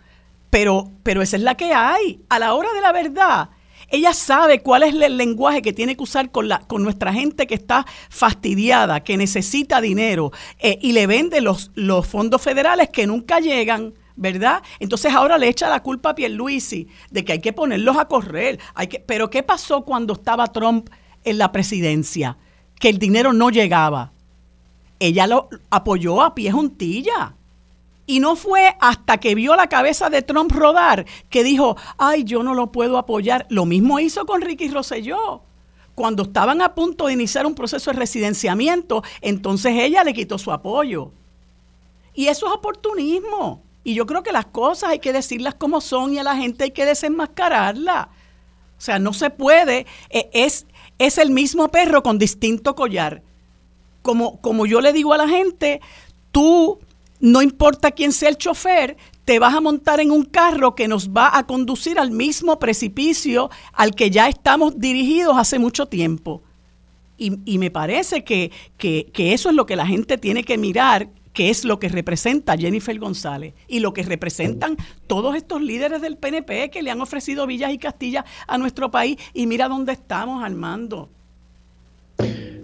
Pero, pero esa es la que hay. A la hora de la verdad, ella sabe cuál es el lenguaje que tiene que usar con, la, con nuestra gente que está fastidiada, que necesita dinero eh, y le vende los, los fondos federales que nunca llegan ¿verdad? Entonces ahora le echa la culpa a Pierluisi de que hay que ponerlos a correr. Hay que, pero ¿qué pasó cuando estaba Trump en la presidencia? Que el dinero no llegaba. Ella lo apoyó a pie juntilla. Y no fue hasta que vio la cabeza de Trump rodar que dijo, ay, yo no lo puedo apoyar. Lo mismo hizo con Ricky Rosselló. Cuando estaban a punto de iniciar un proceso de residenciamiento, entonces ella le quitó su apoyo. Y eso es oportunismo. Y yo creo que las cosas hay que decirlas como son y a la gente hay que desenmascararla. O sea, no se puede, e, es, es el mismo perro con distinto collar. Como, como yo le digo a la gente, tú, no importa quién sea el chofer, te vas a montar en un carro que nos va a conducir al mismo precipicio al que ya estamos dirigidos hace mucho tiempo. Y, y me parece que, que, que, eso es lo que la gente tiene que mirar que es lo que representa Jennifer González y lo que representan todos estos líderes del PNP que le han ofrecido villas y castillas a nuestro país y mira dónde estamos, Armando.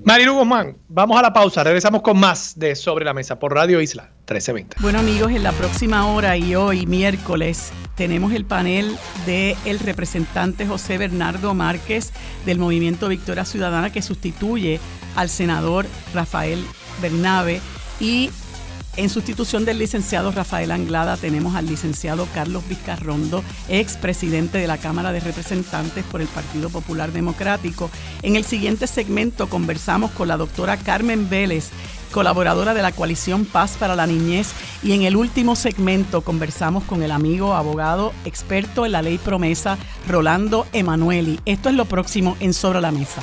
Marilu Guzmán, vamos a la pausa, regresamos con más de Sobre la Mesa por Radio Isla 1320. Bueno amigos, en la próxima hora y hoy miércoles tenemos el panel del el representante José Bernardo Márquez del Movimiento Victoria Ciudadana que sustituye al senador Rafael Bernabe y en sustitución del licenciado Rafael Anglada tenemos al licenciado Carlos Vizcarrondo, ex presidente de la Cámara de Representantes por el Partido Popular Democrático. En el siguiente segmento conversamos con la doctora Carmen Vélez, colaboradora de la coalición Paz para la Niñez. Y en el último segmento conversamos con el amigo abogado experto en la ley promesa, Rolando Emanueli. Esto es lo próximo en Sobre la Mesa.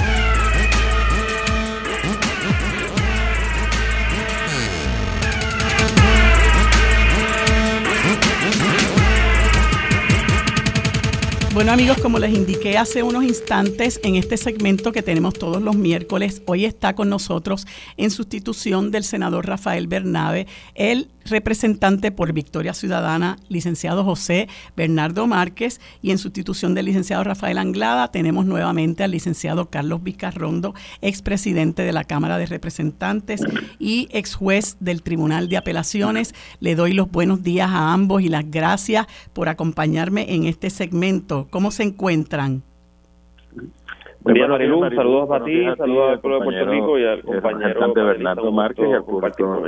Bueno amigos, como les indiqué hace unos instantes en este segmento que tenemos todos los miércoles, hoy está con nosotros en sustitución del senador Rafael Bernabe, el representante por Victoria Ciudadana, licenciado José Bernardo Márquez, y en sustitución del licenciado Rafael Anglada tenemos nuevamente al licenciado Carlos Vicarrondo, expresidente de la Cámara de Representantes y ex juez del Tribunal de Apelaciones. Le doy los buenos días a ambos y las gracias por acompañarme en este segmento. ¿Cómo se encuentran? Buen día, Marilu. Saludos para ti, saludos al pueblo de Puerto Rico y al compañero Bernardo Márquez y al público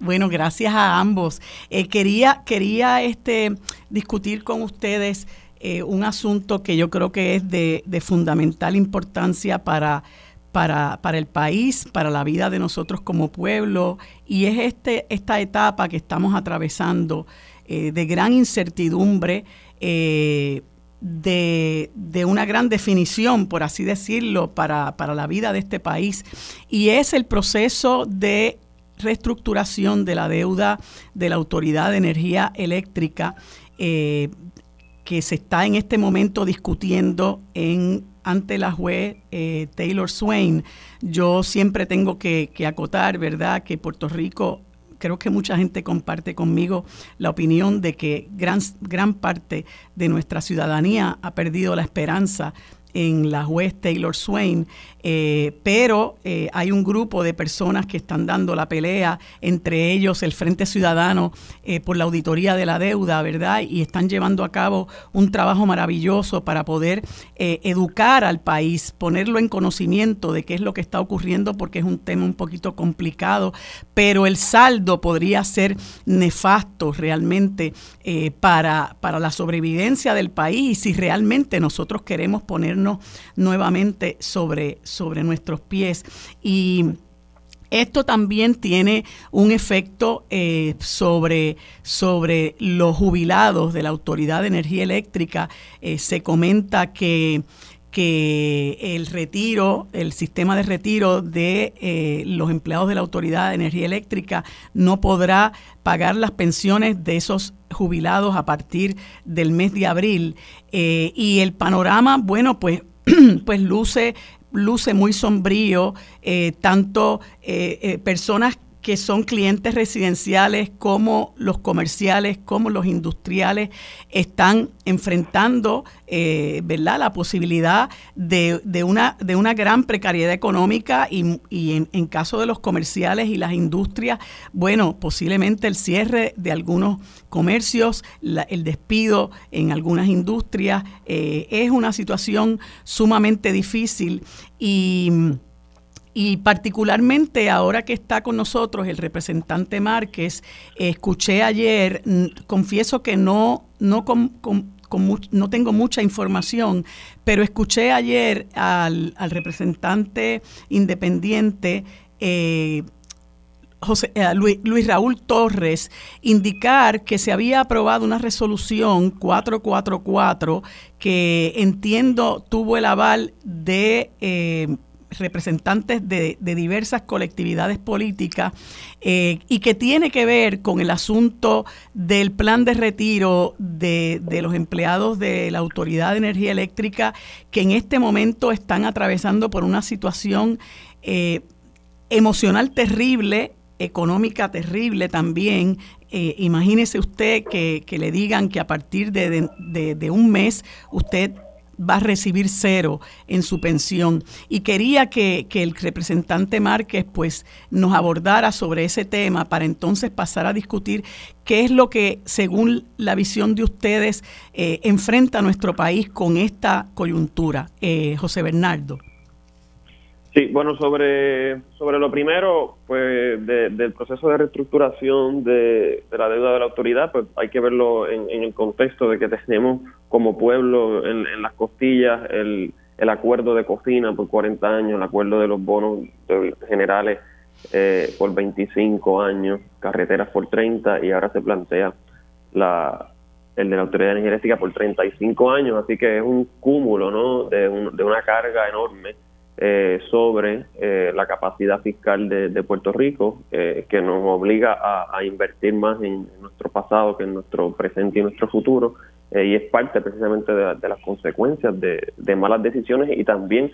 bueno, gracias a ambos. Eh, quería quería este, discutir con ustedes eh, un asunto que yo creo que es de, fundamental importancia para, para, para, el país, para la vida de nosotros como pueblo, y es este, esta etapa que estamos atravesando eh, de gran incertidumbre. De, de, una gran definición, por así decirlo, para, para la vida de este país, y es el proceso de reestructuración de la deuda de la Autoridad de Energía Eléctrica eh, que se está en este momento discutiendo en ante la juez eh, Taylor Swain. Yo siempre tengo que, acotar, ¿verdad?, que Puerto Rico creo que mucha gente comparte conmigo la opinión de que gran, gran parte de nuestra ciudadanía ha perdido la esperanza en la juez Taylor Swain eh, pero eh, hay un grupo de personas que están dando la pelea, entre ellos el Frente Ciudadano eh, por la auditoría de la deuda, ¿verdad? Y están llevando a cabo un trabajo maravilloso para poder educar al país, ponerlo en conocimiento de qué es lo que está ocurriendo, porque es un tema un poquito complicado, pero el saldo podría ser nefasto realmente para, para la sobrevivencia del país y si realmente nosotros queremos ponernos nuevamente sobre sobre nuestros pies. Y esto también tiene un efecto eh, sobre, sobre los jubilados de la Autoridad de Energía Eléctrica. Eh, se comenta que que el retiro, el sistema de retiro de eh, los empleados de la Autoridad de Energía Eléctrica no podrá pagar las pensiones de esos jubilados a partir del mes de abril. y el panorama, bueno, pues, pues luce luce muy sombrío, eh, tanto eh, eh, personas que son clientes residenciales como los comerciales, como los industriales, están enfrentando eh, ¿verdad? la posibilidad de, una, de una gran precariedad económica y, en, caso de los comerciales y las industrias, bueno, posiblemente el cierre de algunos comercios, el despido en algunas industrias, eh, es una situación sumamente difícil y y particularmente ahora que está con nosotros el representante Márquez, escuché ayer, confieso que no, no, no tengo mucha información, pero escuché ayer al, representante independiente eh, José, eh, Luis, Luis, Raúl Torres indicar que se había aprobado una resolución 444 que entiendo tuvo el aval de... Eh, representantes de, diversas colectividades políticas eh, y que tiene que ver con el asunto del plan de retiro de, los empleados de la Autoridad de Energía Eléctrica que en este momento están atravesando por una situación eh, emocional terrible, económica terrible también. Eh, imagínese usted que, le digan que a partir de, de un mes usted va a recibir cero en su pensión. Y quería que, el representante Márquez pues nos abordara sobre ese tema para entonces pasar a discutir qué es lo que, según la visión de ustedes, eh, enfrenta nuestro país con esta coyuntura. Eh, José Bernardo. Sí, bueno, sobre, sobre lo primero, pues del proceso de reestructuración de, la deuda de la autoridad, pues hay que verlo en, el contexto de que tenemos como pueblo en, las costillas el, el, acuerdo de cocina por 40 años, el acuerdo de los bonos generales eh, por 25 años, carreteras por 30 y ahora se plantea la, el de la autoridad energética por 35 años, así que es un cúmulo ¿no? de, de una carga enorme eh, sobre eh, la capacidad fiscal de, Puerto Rico, eh, que nos obliga a, invertir más en, nuestro pasado que en nuestro presente y nuestro futuro, y es parte precisamente de, las consecuencias de, malas decisiones y también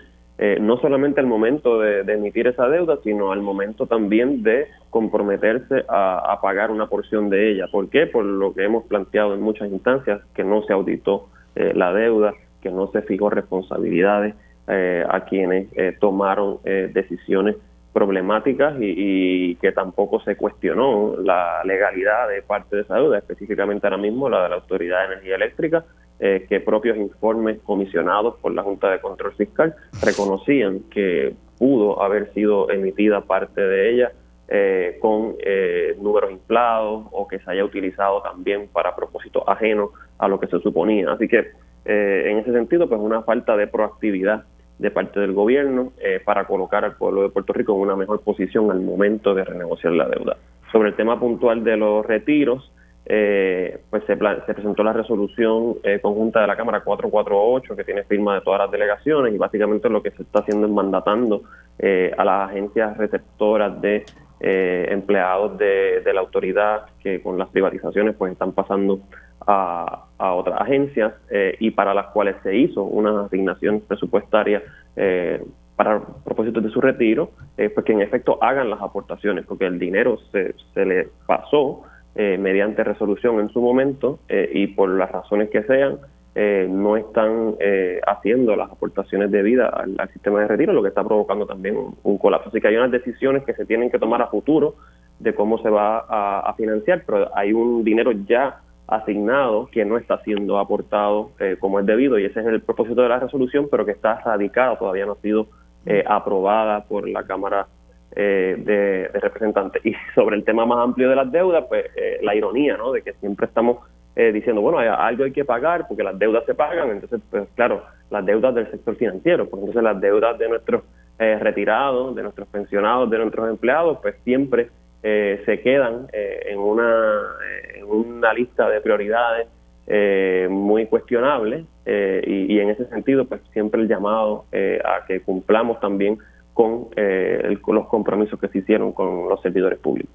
no solamente al momento de, emitir esa deuda, sino al momento también de comprometerse a, a pagar una porción de ella. ¿Por qué? Por lo que hemos planteado en muchas instancias, que no se auditó la deuda, que no se fijó responsabilidades, eh, a quienes eh, tomaron eh, decisiones problemáticas y, que tampoco se cuestionó la legalidad de parte de esa deuda, específicamente ahora mismo la de la Autoridad de Energía Eléctrica, que propios informes comisionados por la Junta de Control Fiscal reconocían que pudo haber sido emitida parte de ella con números inflados o que se haya utilizado también para propósitos ajenos a lo que se suponía. Así que en ese sentido, pues una falta de proactividad de parte del gobierno eh, para colocar al pueblo de Puerto Rico en una mejor posición al momento de renegociar la deuda. Sobre el tema puntual de los retiros, eh, pues se, se, presentó la resolución eh, conjunta de la Cámara 448 que tiene firma de todas las delegaciones y básicamente lo que se está haciendo es mandatando a las agencias receptoras de empleados de, de la autoridad que con las privatizaciones pues están pasando a, otras agencias eh, y para las cuales se hizo una asignación presupuestaria eh, para propósitos de su retiro, eh, pues que en efecto hagan las aportaciones, porque el dinero se, se le pasó eh, mediante resolución en su momento eh, y por las razones que sean, no están haciendo las aportaciones debidas al, sistema de retiro, lo que está provocando también un, colapso. Así que hay unas decisiones que se tienen que tomar a futuro de cómo se va a, a financiar, pero hay un dinero ya asignado que no está siendo aportado eh, como es debido y ese es el propósito de la resolución, pero que está radicada, todavía no ha sido eh, aprobada por la Cámara eh, de, Representantes. Y sobre el tema más amplio de las deudas, pues la ironía, ¿no? De que siempre estamos diciendo, bueno, hay, algo hay que pagar porque las deudas se pagan, entonces, pues claro, las deudas del sector financiero, pues entonces las deudas de nuestros retirados, de nuestros pensionados, de nuestros empleados, pues siempre eh, se quedan eh, en, una, eh, en una lista de prioridades muy cuestionables y, en ese sentido pues siempre el llamado a que cumplamos también con, los compromisos que se hicieron con los servidores públicos.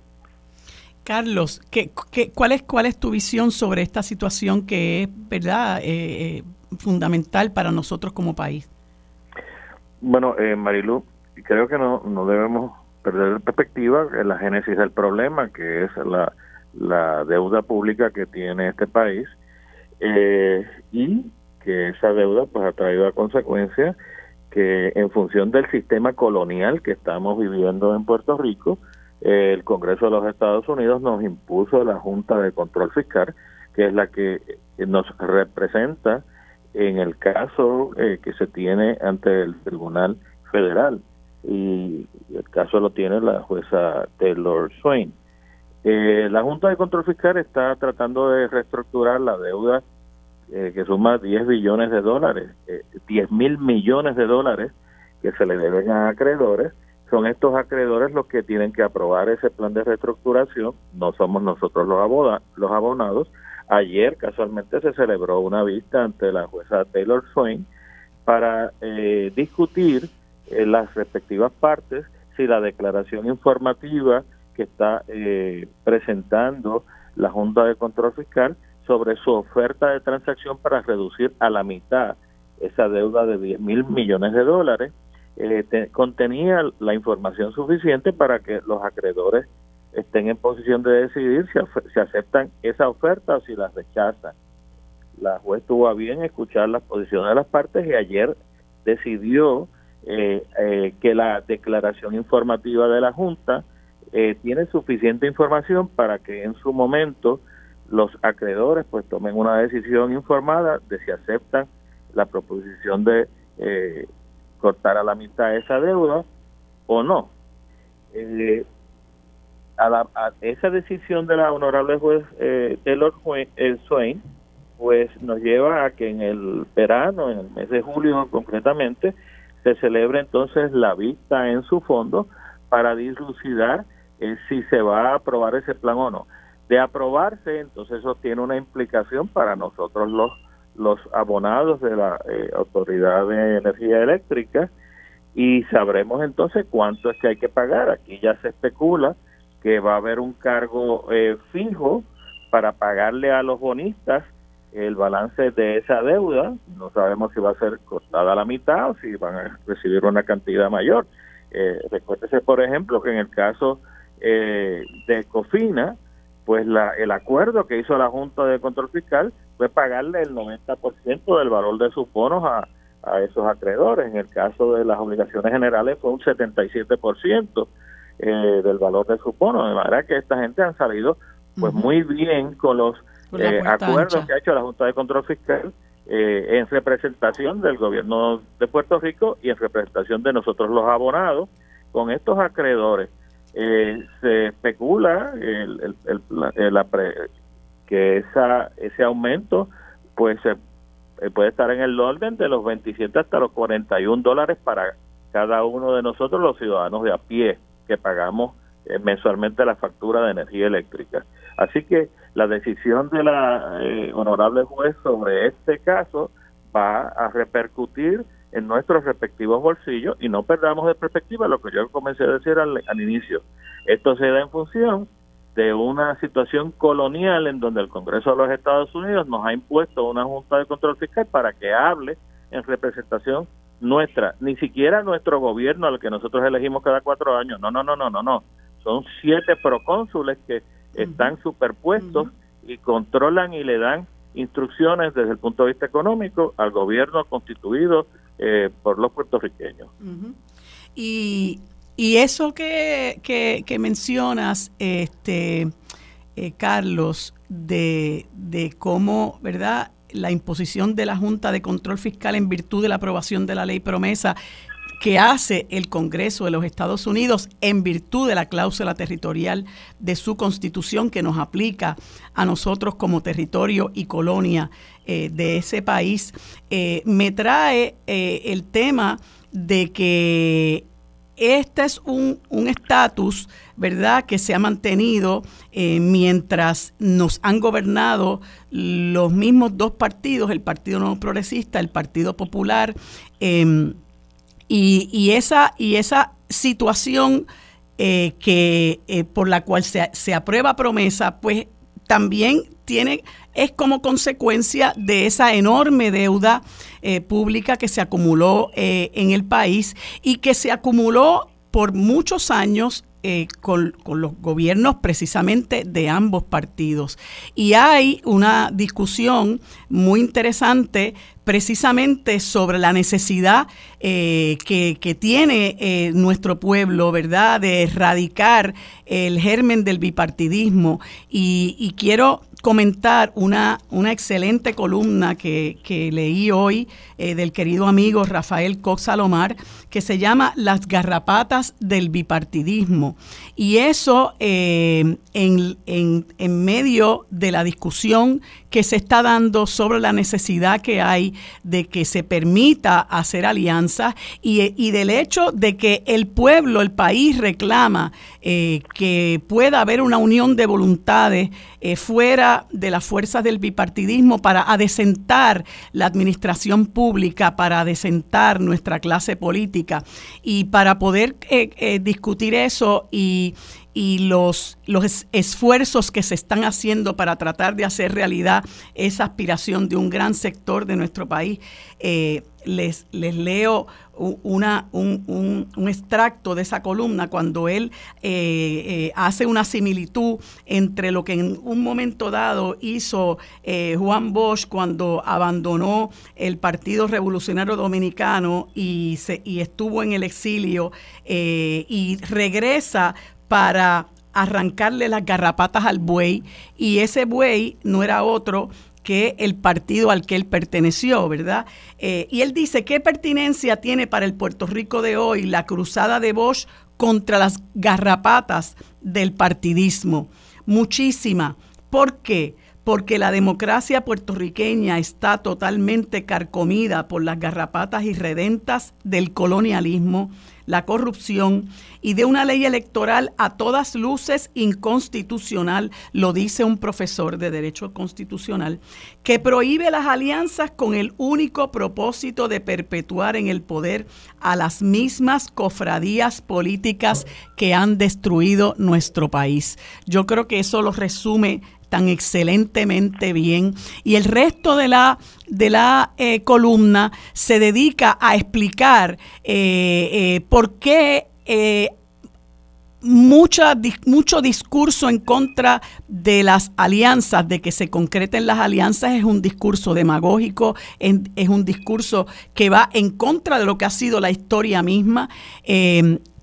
Carlos, ¿qué, cuál, es, ¿cuál es tu visión sobre esta situación que es verdad fundamental para nosotros como país? Bueno, Marilu, creo que no, no debemos perder perspectiva la génesis del problema, que es la, la deuda pública que tiene este país eh, y que esa deuda pues ha traído a consecuencia que en función del sistema colonial que estamos viviendo en Puerto Rico, el Congreso de los Estados Unidos nos impuso la Junta de Control Fiscal, que es la que nos representa en el caso eh, que se tiene ante el Tribunal Federal y el caso lo tiene la jueza Taylor Swain. Eh, la Junta de Control Fiscal está tratando de reestructurar la deuda eh, que suma 10 billones de dólares, eh, 10 mil millones de dólares que se le deben a acreedores. Son estos acreedores los que tienen que aprobar ese plan de reestructuración, no somos nosotros los, los abonados. Ayer casualmente se celebró una vista ante la jueza Taylor Swain para eh, discutir en las respectivas partes si la declaración informativa que está eh, presentando la Junta de Control Fiscal sobre su oferta de transacción para reducir a la mitad esa deuda de 10 mil millones de dólares, eh, contenía la información suficiente para que los acreedores estén en posición de decidir si, si aceptan esa oferta o si la rechazan. La juez tuvo a bien escuchar las posiciones de las partes y ayer decidió eh, eh, que la declaración informativa de la Junta eh, tiene suficiente información para que en su momento los acreedores pues tomen una decisión informada de si aceptan la proposición de eh, cortar a la mitad esa deuda o no. A, la, a, esa decisión de la honorable juez Taylor Swain pues nos lleva a que en el verano, en el mes de julio concretamente, se celebre entonces la vista en su fondo para dilucidar eh, si se va a aprobar ese plan o no. De aprobarse, entonces eso tiene una implicación para nosotros los, los abonados de la eh, Autoridad de Energía Eléctrica y sabremos entonces cuánto es que hay que pagar. Aquí ya se especula que va a haber un cargo eh, fijo para pagarle a los bonistas el balance de esa deuda. No sabemos si va a ser cortada a la mitad o si van a recibir una cantidad mayor. Eh, recuérdese, por ejemplo, que en el caso eh, de Cofina, pues la, el acuerdo que hizo la Junta de Control Fiscal fue pagarle el 90% del valor de sus bonos a, a esos acreedores. En el caso de las obligaciones generales fue un 77% eh, del valor de sus bonos. De manera que esta gente han salido pues muy bien con los eh, acuerdos que ha hecho la Junta de Control Fiscal eh, en representación del gobierno de Puerto Rico y en representación de nosotros los abonados con estos acreedores. Eh, se especula el, que esa, ese aumento pues puede estar en el orden de los 27 hasta los 41 dólares para cada uno de nosotros los ciudadanos de a pie que pagamos mensualmente la factura de energía eléctrica. Así que la decisión de la eh, honorable juez sobre este caso va a repercutir en nuestros respectivos bolsillos y no perdamos de perspectiva lo que yo comencé a decir al, inicio. Esto se da en función de una situación colonial en donde el Congreso de los Estados Unidos nos ha impuesto una Junta de Control Fiscal para que hable en representación nuestra, ni siquiera nuestro gobierno al que nosotros elegimos cada cuatro años. No, no, no, no, no, no. Son siete procónsules que están superpuestos y controlan y le dan instrucciones desde el punto de vista económico al gobierno constituido eh, por los puertorriqueños. y, y, eso que, que, mencionas, este, eh, Carlos, de, de cómo, ¿verdad? La imposición de la Junta de Control Fiscal en virtud de la aprobación de la ley promesa que hace el Congreso de los Estados Unidos en virtud de la cláusula territorial de su constitución que nos aplica a nosotros como territorio y colonia eh, de ese país, eh, me trae eh, el tema de que este es un estatus, ¿verdad?, que se ha mantenido mientras nos han gobernado los mismos dos partidos, el Partido No Progresista, el Partido Popular. Em, y, esa, y esa situación eh, que, eh, por la cual se, se, aprueba promesa, pues también tiene, es como consecuencia de esa enorme deuda eh, pública que se acumuló en el país y que se acumuló por muchos años con, con, los gobiernos precisamente de ambos partidos. Y hay una discusión muy interesante precisamente sobre la necesidad eh, que, tiene eh, nuestro pueblo, ¿verdad?, de erradicar el germen del bipartidismo. Y, quiero comentar una, una excelente columna que, leí hoy eh, del querido amigo Rafael Cox Salomar, que se llama Las garrapatas del bipartidismo. Y eso en, en, en medio de la discusión que se está dando sobre la necesidad que hay de que se permita hacer alianzas y, del hecho de que el pueblo, el país reclama eh, que pueda haber una unión de voluntades eh, fuera de las fuerzas del bipartidismo para adecentar la administración pública, para adecentar nuestra clase política. Y para poder eh, discutir eso y y los, los esfuerzos que se están haciendo para tratar de hacer realidad esa aspiración de un gran sector de nuestro país. Eh, les, les leo una, un, un, extracto de esa columna cuando él eh, eh, hace una similitud entre lo que en un momento dado hizo Juan Bosch cuando abandonó el Partido Revolucionario Dominicano y, se, y estuvo en el exilio y regresa para arrancarle las garrapatas al buey y ese buey no era otro que el partido al que él perteneció, ¿verdad? Eh, y él dice, ¿qué pertinencia tiene para el Puerto Rico de hoy la cruzada de Bosch contra las garrapatas del partidismo? Muchísima. ¿Por qué? Porque la democracia puertorriqueña está totalmente carcomida por las garrapatas irredentas del colonialismo, la corrupción y de una ley electoral a todas luces inconstitucional, lo dice un profesor de Derecho Constitucional, que prohíbe las alianzas con el único propósito de perpetuar en el poder a las mismas cofradías políticas que han destruido nuestro país. Yo creo que eso lo resume tan excelentemente bien. Y el resto de la, de la eh, columna se dedica a explicar eh, eh, por qué mucha, mucho discurso en contra de las alianzas, de que se concreten las alianzas, es un discurso demagógico, es un discurso que va en contra de lo que ha sido la historia misma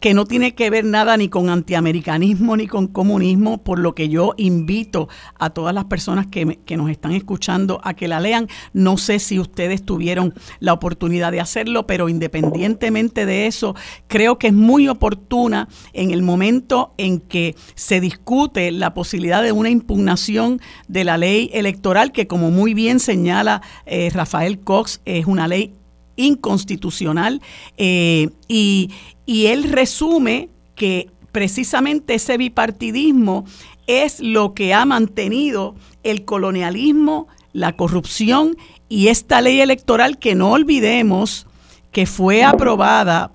que no tiene que ver nada ni con antiamericanismo ni con comunismo, por lo que yo invito a todas las personas que, nos están escuchando a que la lean. No sé si ustedes tuvieron la oportunidad de hacerlo, pero independientemente de eso, creo que es muy oportuna en el momento en que se discute la posibilidad de una impugnación de la ley electoral, que como muy bien señala eh, Rafael Cox, es una ley inconstitucional eh, y, y él resume que precisamente ese bipartidismo es lo que ha mantenido el colonialismo, la corrupción y esta ley electoral que no olvidemos que fue aprobada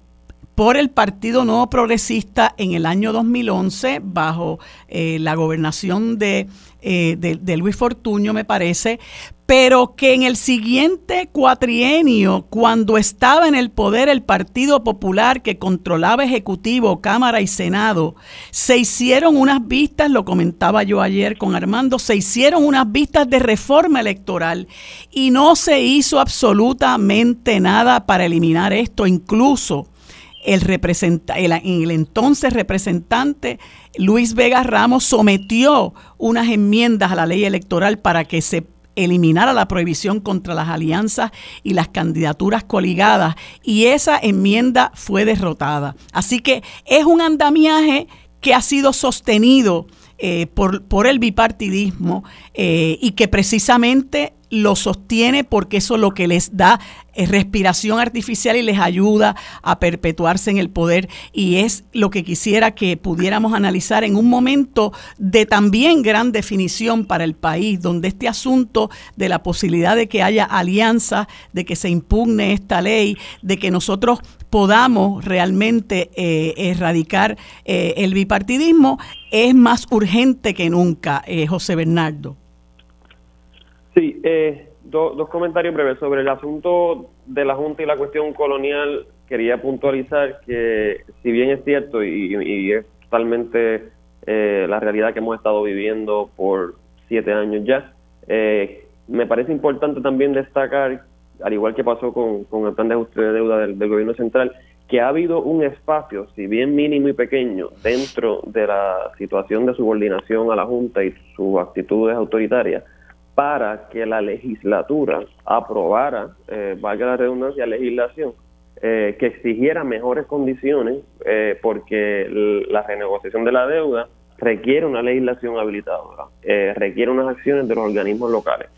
por el Partido Nuevo Progresista en el año 2011 bajo eh, la gobernación de, eh, de, de, Luis Fortuño, me parece, pero que en el siguiente cuatrienio, cuando estaba en el poder el Partido Popular que controlaba Ejecutivo, Cámara y Senado, se hicieron unas vistas, lo comentaba yo ayer con Armando, se hicieron unas vistas de reforma electoral y no se hizo absolutamente nada para eliminar esto, incluso el, el, el, entonces representante Luis Vega Ramos sometió unas enmiendas a la ley electoral para que se eliminara la prohibición contra las alianzas y las candidaturas coligadas y esa enmienda fue derrotada. Así que es un andamiaje que ha sido sostenido eh, por, por, el bipartidismo eh, y que precisamente lo sostiene porque eso es lo que les da eh, respiración artificial y les ayuda a perpetuarse en el poder. Y es lo que quisiera que pudiéramos analizar en un momento de también gran definición para el país, donde este asunto de la posibilidad de que haya alianza, de que se impugne esta ley, de que nosotros podamos realmente eh, erradicar eh, el bipartidismo, es más urgente que nunca, José Bernardo. Sí, eh, dos comentarios breves sobre el asunto de la Junta y la cuestión colonial. Quería puntualizar que, si bien es cierto y, es totalmente eh, la realidad que hemos estado viviendo por siete años ya, eh, me parece importante también destacar, al igual que pasó con, el plan de ajuste de deuda del, del gobierno central, que ha habido un espacio, si bien mínimo y pequeño, dentro de la situación de subordinación a la Junta y sus actitudes autoritarias, para que la legislatura aprobara, eh, valga la redundancia, legislación eh, que exigiera mejores condiciones eh, porque la renegociación de la deuda requiere una legislación habilitadora, eh, requiere unas acciones de los organismos locales.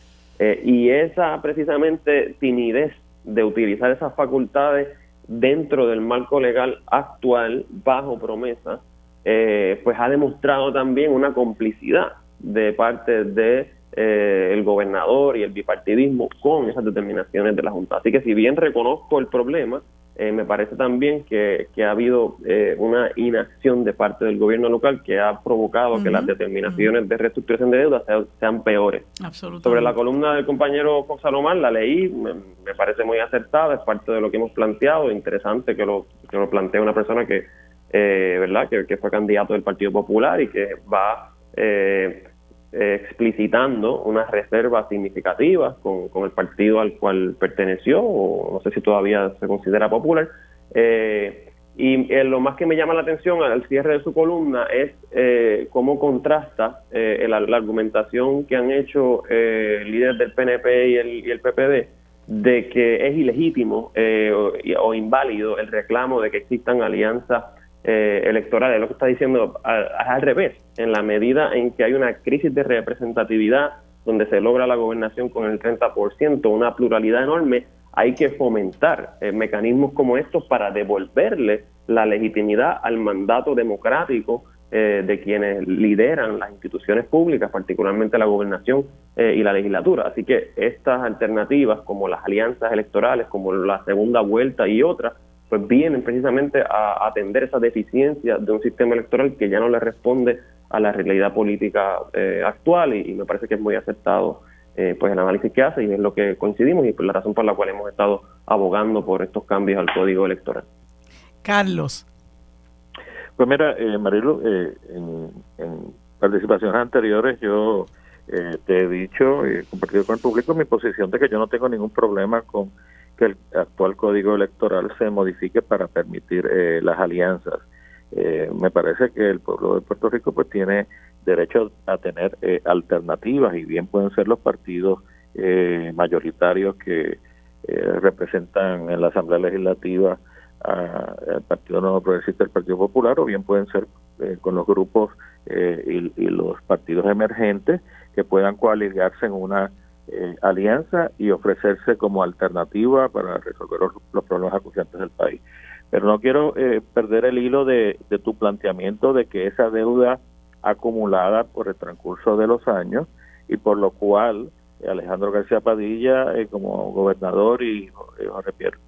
y esa precisamente timidez de utilizar esas facultades dentro del marco legal actual bajo promesa, pues ha demostrado también una complicidad de parte de eh, el gobernador y el bipartidismo con esas determinaciones de la Junta. Así que si bien reconozco el problema, eh, me parece también que, ha habido eh, una inacción de parte del gobierno local que ha provocado que las determinaciones de reestructuración de deuda sean, peores. Sobre la columna del compañero Salomar, la leí, me, parece muy acertada, es parte de lo que hemos planteado, interesante que lo, que lo plantea una persona que, ¿verdad? Que, que, fue candidato del Partido Popular y que va... Eh, eh, explicitando unas reservas significativas con, el partido al cual perteneció, o no sé si todavía se considera popular. Eh, y eh, lo más que me llama la atención al cierre de su columna es cómo contrasta la, argumentación que han hecho líderes del PNP y el, el PPD de que es ilegítimo o, o, inválido el reclamo de que existan alianzas eh, electorales. Lo que está diciendo al revés, en la medida en que hay una crisis de representatividad donde se logra la gobernación con el 30%, una pluralidad enorme, hay que fomentar eh, mecanismos como estos para devolverle la legitimidad al mandato democrático eh, de quienes lideran las instituciones públicas, particularmente la gobernación eh, y la legislatura. Así que estas alternativas, como las alianzas electorales, como la segunda vuelta y otras, pues vienen precisamente a atender esa deficiencia de un sistema electoral que ya no le responde a la realidad política eh, actual y, me parece que es muy aceptado eh, pues el análisis que hace y es lo que coincidimos y por la razón por la cual hemos estado abogando por estos cambios al código electoral. Carlos. Pues mira, eh, Marilu, eh, en, participaciones anteriores yo te he dicho y he compartido con el público mi posición de que yo no tengo ningún problema con que el actual código electoral se modifique para permitir eh, las alianzas. Eh, me parece que el pueblo de Puerto Rico pues tiene derecho a tener eh, alternativas y bien pueden ser los partidos mayoritarios que representan en la Asamblea Legislativa al Partido Nuevo Progresista el Partido Popular o bien pueden ser con los grupos y, y, los partidos emergentes que puedan coaligarse en una eh, alianza y ofrecerse como alternativa para resolver los, problemas acuciantes del país. Pero no quiero eh, perder el hilo de, tu planteamiento de que esa deuda acumulada por el transcurso de los años y por lo cual Alejandro García Padilla eh, como gobernador y,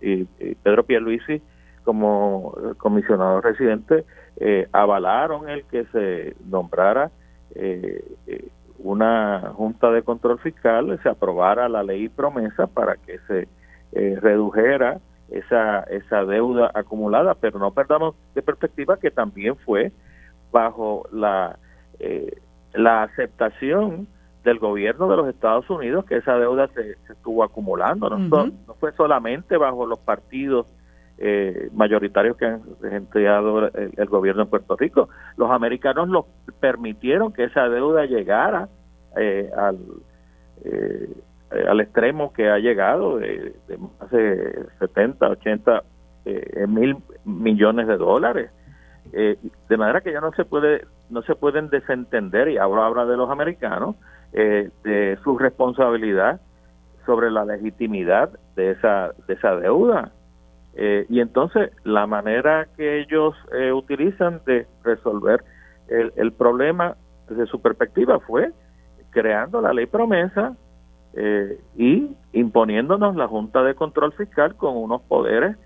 y, Pedro Pierluisi como comisionado residente eh, avalaron el que se nombrara eh, una junta de control fiscal, se aprobara la ley promesa para que se redujera esa, esa deuda acumulada, pero no perdamos de perspectiva que también fue bajo la, la aceptación del gobierno de los Estados Unidos que esa deuda se, estuvo acumulando. No, no, fue solamente bajo los partidos eh, mayoritarios que han entregado el, gobierno de Puerto Rico. Los americanos los permitieron que esa deuda llegara eh, al, eh, al extremo que ha llegado de, de más de 70, 80 mil millones de dólares. de manera que ya no se puede no se pueden desentender y ahora habla de los americanos eh, de su responsabilidad sobre la legitimidad de esa, de esa deuda. Eh, y entonces la manera que ellos eh, utilizan de resolver el, el, problema desde su perspectiva fue creando la ley promesa y imponiéndonos la Junta de Control Fiscal con unos poderes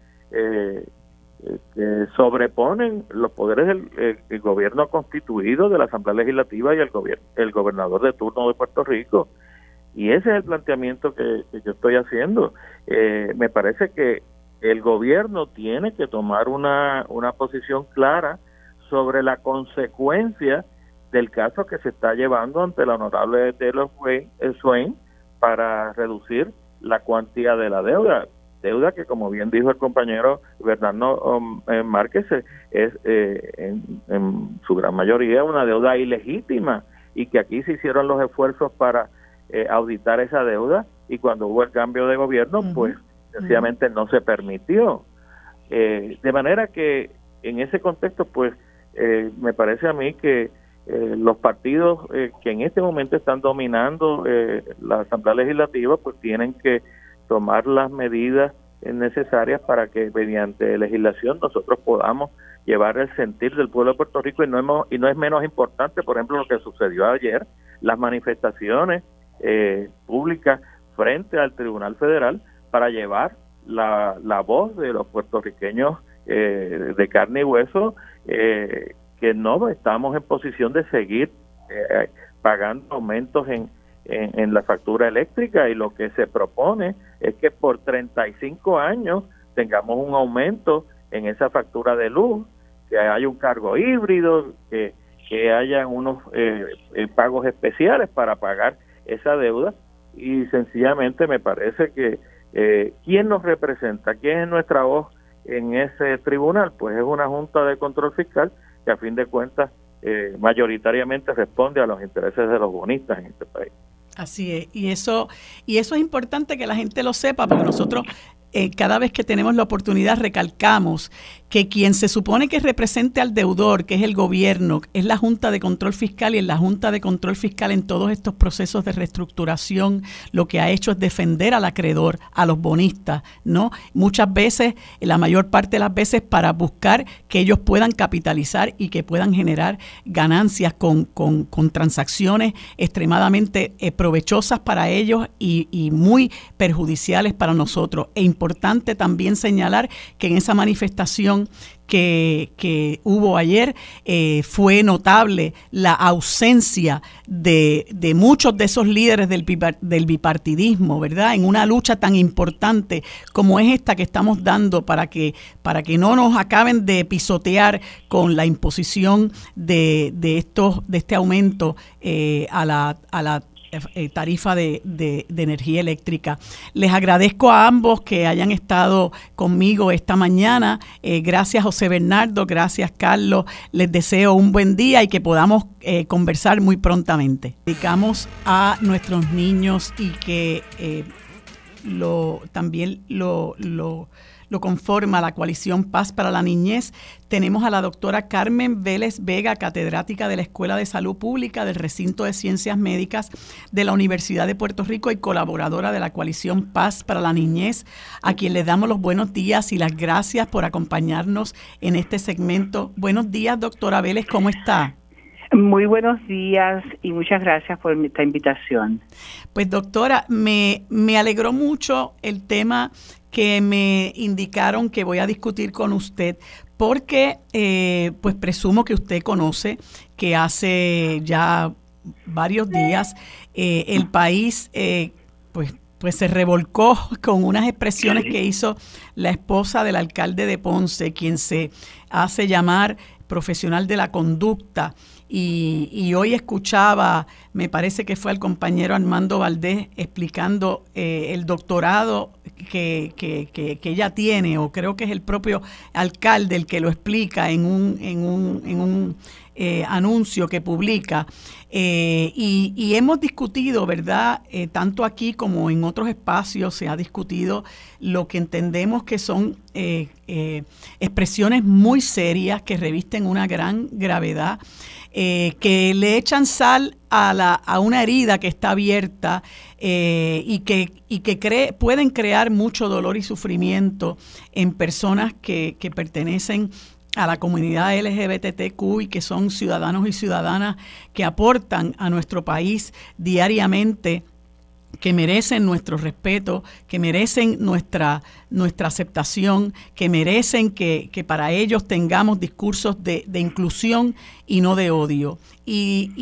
que sobreponen los poderes del gobierno constituido de la Asamblea Legislativa y el, gobierno, el gobernador de turno de Puerto Rico. Y ese es el planteamiento que, yo estoy haciendo. Eh, me parece que el gobierno tiene que tomar una, una posición clara sobre la consecuencia del caso que se está llevando ante la honorable Taylor Swain para reducir la cuantía de la deuda. Deuda que, como bien dijo el compañero Bernardo um, eh, Márquez, eh, es eh, en, su gran mayoría una deuda ilegítima y que aquí se hicieron los esfuerzos para auditar esa deuda y cuando hubo el cambio de gobierno, pues sencillamente no se permitió. de manera que en ese contexto, pues me parece a mí que los partidos que en este momento están dominando la Asamblea Legislativa, pues tienen que tomar las medidas necesarias para que mediante legislación nosotros podamos llevar el sentir del pueblo de Puerto Rico y no, y no es menos importante, por ejemplo, lo que sucedió ayer, las manifestaciones eh, públicas frente al Tribunal Federal para llevar la, la voz de los puertorriqueños eh, de carne y hueso eh, que no estamos en posición de seguir pagando aumentos en, en, la factura eléctrica. Y lo que se propone es que por 35 años tengamos un aumento en esa factura de luz, que haya un cargo híbrido, que, que haya unos eh, eh, pagos especiales para pagar esa deuda. Y sencillamente me parece que eh, quién nos representa, quién es nuestra voz en ese tribunal, pues es una junta de control fiscal que a fin de cuentas eh, mayoritariamente responde a los intereses de los bonistas en este país. Así es, y eso, y eso es importante que la gente lo sepa, porque nosotros eh, cada vez que tenemos la oportunidad recalcamos que quien se supone que represente al deudor, que es el gobierno, es la Junta de Control Fiscal y en la Junta de Control Fiscal en todos estos procesos de reestructuración lo que ha hecho es defender al acreedor, a los bonistas, ¿no? Muchas veces, la mayor parte de las veces para buscar que ellos puedan capitalizar y que puedan generar ganancias con, con, transacciones extremadamente eh, provechosas para ellos y, y muy perjudiciales para nosotros. E importante también señalar que en esa manifestación que, hubo ayer eh, fue notable la ausencia de, muchos de esos líderes del, del, bipartidismo, ¿verdad? En una lucha tan importante como es esta que estamos dando para que, para que no nos acaben de pisotear con la imposición de, de, estos, de este aumento eh, a, la, a la eh, tarifa de, de, energía eléctrica. Les agradezco a ambos que hayan estado conmigo esta mañana. Eh, gracias José Bernardo, gracias Carlos. Les deseo un buen día y que podamos eh, conversar muy prontamente. Dedicamos a nuestros niños y que lo, también lo lo conforma la coalición Paz para la Niñez. Tenemos a la doctora Carmen Vélez Vega, catedrática de la Escuela de Salud Pública del Recinto de Ciencias Médicas de la Universidad de Puerto Rico y colaboradora de la coalición Paz para la Niñez, a quien le damos los buenos días y las gracias por acompañarnos en este segmento. Buenos días, doctora Vélez, ¿cómo está? Muy buenos días y muchas gracias por esta invitación. Pues doctora, me, me alegró mucho el tema que me indicaron que voy a discutir con usted porque eh, pues presumo que usted conoce que hace ya varios días eh, el país eh, pues pues se revolcó con unas expresiones que hizo la esposa del alcalde de Ponce, quien se hace llamar profesional de la conducta. Y, hoy escuchaba, me parece que fue el compañero Armando Valdés explicando eh, el doctorado que, que, que, ella tiene, o creo que es el propio alcalde el que lo explica en un, en un, en un eh, anuncio que publica. Eh, y, hemos discutido, ¿verdad? Tanto aquí como en otros espacios se ha discutido lo que entendemos que son expresiones muy serias que revisten una gran gravedad. Que le echan sal a, la, a una herida que está abierta y que, y que pueden crear mucho dolor y sufrimiento en personas que, que pertenecen a la comunidad LGBTQ y que son ciudadanos y ciudadanas que aportan a nuestro país diariamente que merecen nuestro respeto, que merecen nuestra, nuestra aceptación, que merecen que, para ellos tengamos discursos de, inclusión y no de odio. Y,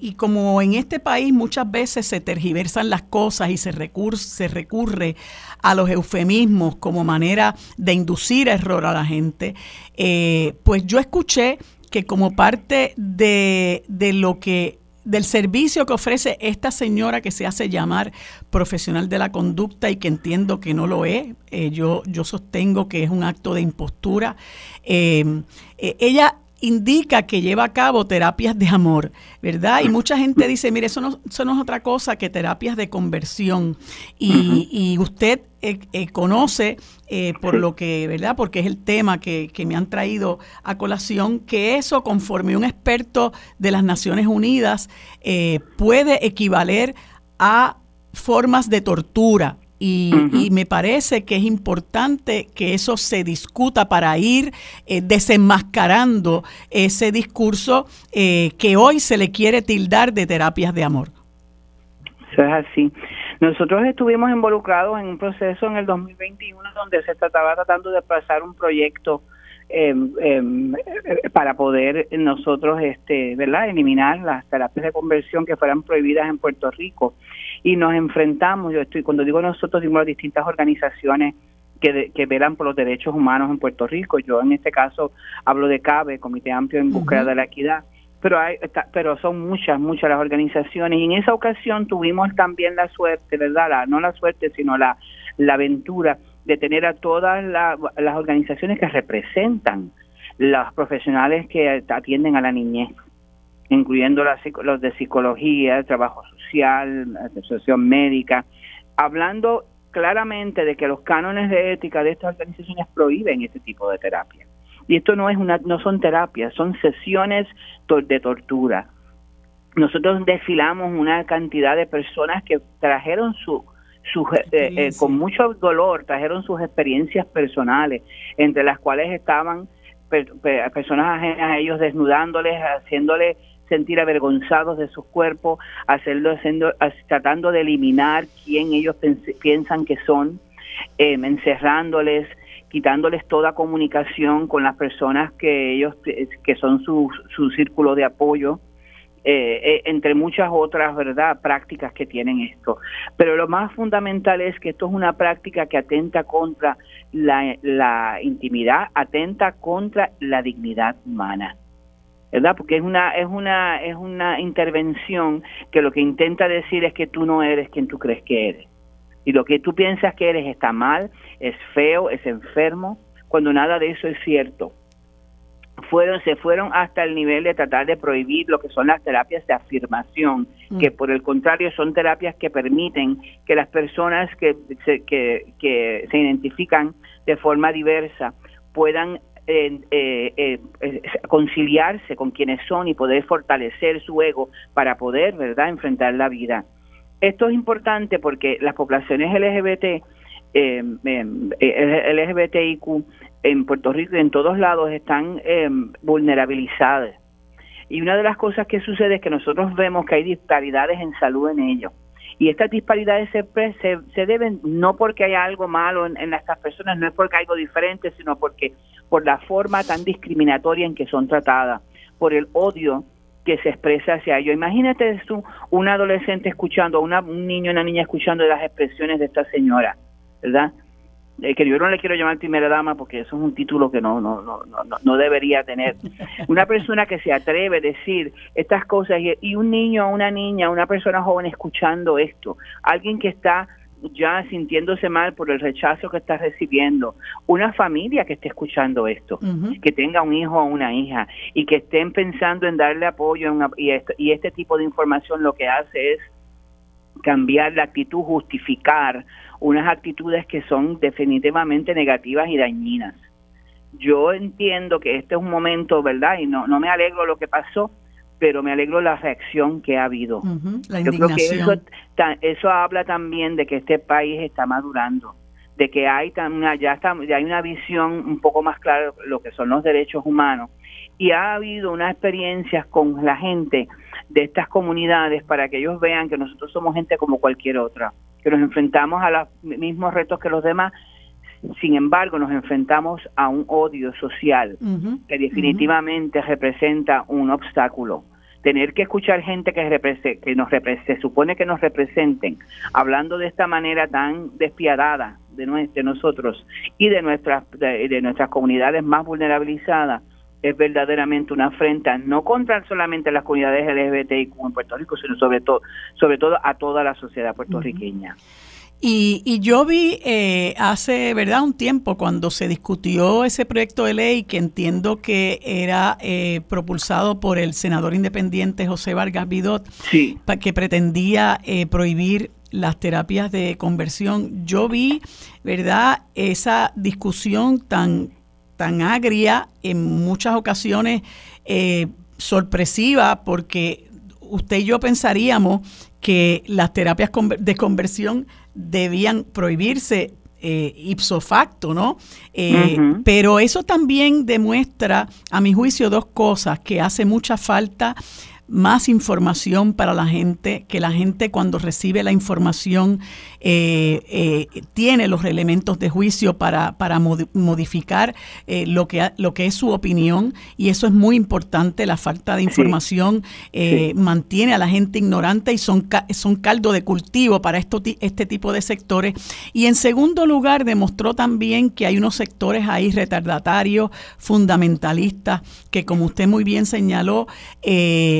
y, como en este país muchas veces se tergiversan las cosas y se, se recurre a los eufemismos como manera de inducir error a la gente, eh, pues yo escuché que como parte de, de lo que del servicio que ofrece esta señora que se hace llamar profesional de la conducta y que entiendo que no lo es. Eh, yo, yo sostengo que es un acto de impostura. Eh, eh, ella indica que lleva a cabo terapias de amor, ¿verdad? Y mucha gente dice, mire, eso no, eso no es otra cosa que terapias de conversión. Y, y usted eh, eh, conoce, eh, por lo que, ¿verdad? Porque es el tema que, que, me han traído a colación, que eso, conforme un experto de las Naciones Unidas, puede equivaler a formas de tortura, y, me parece que es importante que eso se discuta para ir eh, desenmascarando ese discurso eh, que hoy se le quiere tildar de terapias de amor. Eso es así. Nosotros estuvimos involucrados en un proceso en el 2021 donde se estaba tratando de pasar un proyecto em, em, para poder nosotros, este, ¿verdad?, eliminar las terapias de conversión que fueran prohibidas en Puerto Rico y nos enfrentamos, yo estoy, cuando digo nosotros, digo las distintas organizaciones que, que velan por los derechos humanos en Puerto Rico. Yo en este caso hablo de CABE, Comité Amplio en Búsqueda de la Equidad, pero hay, pero son muchas, muchas las organizaciones y en esa ocasión tuvimos también la suerte, ¿verdad? no la suerte, sino la, la aventura de tener a todas las organizaciones que representan los profesionales que atienden a la niñez incluyendo los de psicología, trabajo social, asociación médica, hablando claramente de que los cánones de ética de estas organizaciones prohíben este tipo de terapia. Y esto no es una, no son terapias, son sesiones de tortura. Nosotros desfilamos una cantidad de personas que trajeron su, eh, eh, con mucho dolor, trajeron sus experiencias personales, entre las cuales estaban personas ajenas a ellos desnudándoles, haciéndoles sentir avergonzados de sus cuerpos, hacerlo, haciendo, tratando de eliminar quién ellos piensan que son, em, encerrándoles, quitándoles toda comunicación con las personas que ellos que son su, su círculo de apoyo. Eh, eh, entre muchas otras verdad prácticas que tienen esto pero lo más fundamental es que esto es una práctica que atenta contra la, la intimidad atenta contra la dignidad humana ¿verdad? Porque es una es una es una intervención que lo que intenta decir es que tú no eres quien tú crees que eres. Y lo que tú piensas que eres está mal, es feo, es enfermo, cuando nada de eso es cierto. Fueron se fueron hasta el nivel de tratar de prohibir lo que son las terapias de afirmación, mm. que por el contrario son terapias que permiten que las personas que que, que se identifican de forma diversa puedan eh, eh, conciliarse con quienes son y poder fortalecer su ego para poder, ¿verdad?, enfrentar la vida. Esto es importante porque las poblaciones LGBT, eh, eh LGBTIQ en Puerto Rico y en todos lados están vulnerabilizadas. Y una de las cosas que sucede es que nosotros vemos que hay disparidades en salud en ellos Y estas disparidades se, se, se deben no porque haya algo malo en, estas personas, no es porque hay algo diferente, sino porque por la forma tan discriminatoria en que son tratadas, por el odio que se expresa hacia ellos. Imagínate tú, un adolescente escuchando, una, un niño, una niña escuchando las expresiones de esta señora, ¿verdad? Eh, que yo no le quiero llamar primera dama porque eso es un título que no, no, no, no, no debería tener. Una persona que se atreve a decir estas cosas y, y un niño, una niña, una persona joven escuchando esto, alguien que está ya sintiéndose mal por el rechazo que está recibiendo, una familia que esté escuchando esto, que tenga un hijo o una hija y que estén pensando en darle apoyo y, y este tipo de información lo que hace es cambiar la actitud, justificar unas actitudes que son definitivamente negativas y dañinas. Yo entiendo que este es un momento, ¿verdad? Y no, no me alegro lo que pasó, pero me alegro la reacción que ha habido. Yo creo que eso, eso habla también de que este país está madurando, de que hay una, ya, está, ya hay una visión un poco más clara de lo que son los derechos humanos y ha habido unas experiencias con la gente de estas comunidades para que ellos vean que nosotros somos gente como cualquier otra, que nos enfrentamos a los mismos retos que los demás, sin embargo nos enfrentamos a un odio social que definitivamente representa un obstáculo. Tener que escuchar gente que, que nos se supone que nos representen, hablando de esta manera tan despiadada de, de nosotros y de nuestras, de nuestras comunidades más vulnerabilizadas, es verdaderamente una afrenta, no contra solamente las comunidades LGBTIQ en Puerto Rico, sino sobre todo, sobre todo a toda la sociedad puertorriqueña. Y, y, yo vi eh, hace, ¿verdad?, un tiempo cuando se discutió ese proyecto de ley que entiendo que era eh, propulsado por el senador independiente José Vargas Vidot, que pretendía eh, prohibir las terapias de conversión. Yo vi, ¿verdad?, esa discusión tan tan agria, en muchas ocasiones eh, sorpresiva, porque usted y yo pensaríamos que las terapias de conversión debían prohibirse eh, ipso facto, ¿no? Eh, pero eso también demuestra, a mi juicio, dos cosas, que hace mucha falta más información para la gente, que la gente cuando recibe la información eh, eh, tiene los elementos de juicio para, para modificar eh, lo, que, lo que es su opinión y eso es muy importante, la falta de información mantiene a la gente ignorante y son, son caldo de cultivo para esto, este tipo de sectores. Y en segundo lugar, demostró también que hay unos sectores ahí retardatarios, fundamentalistas, que como usted muy bien señaló,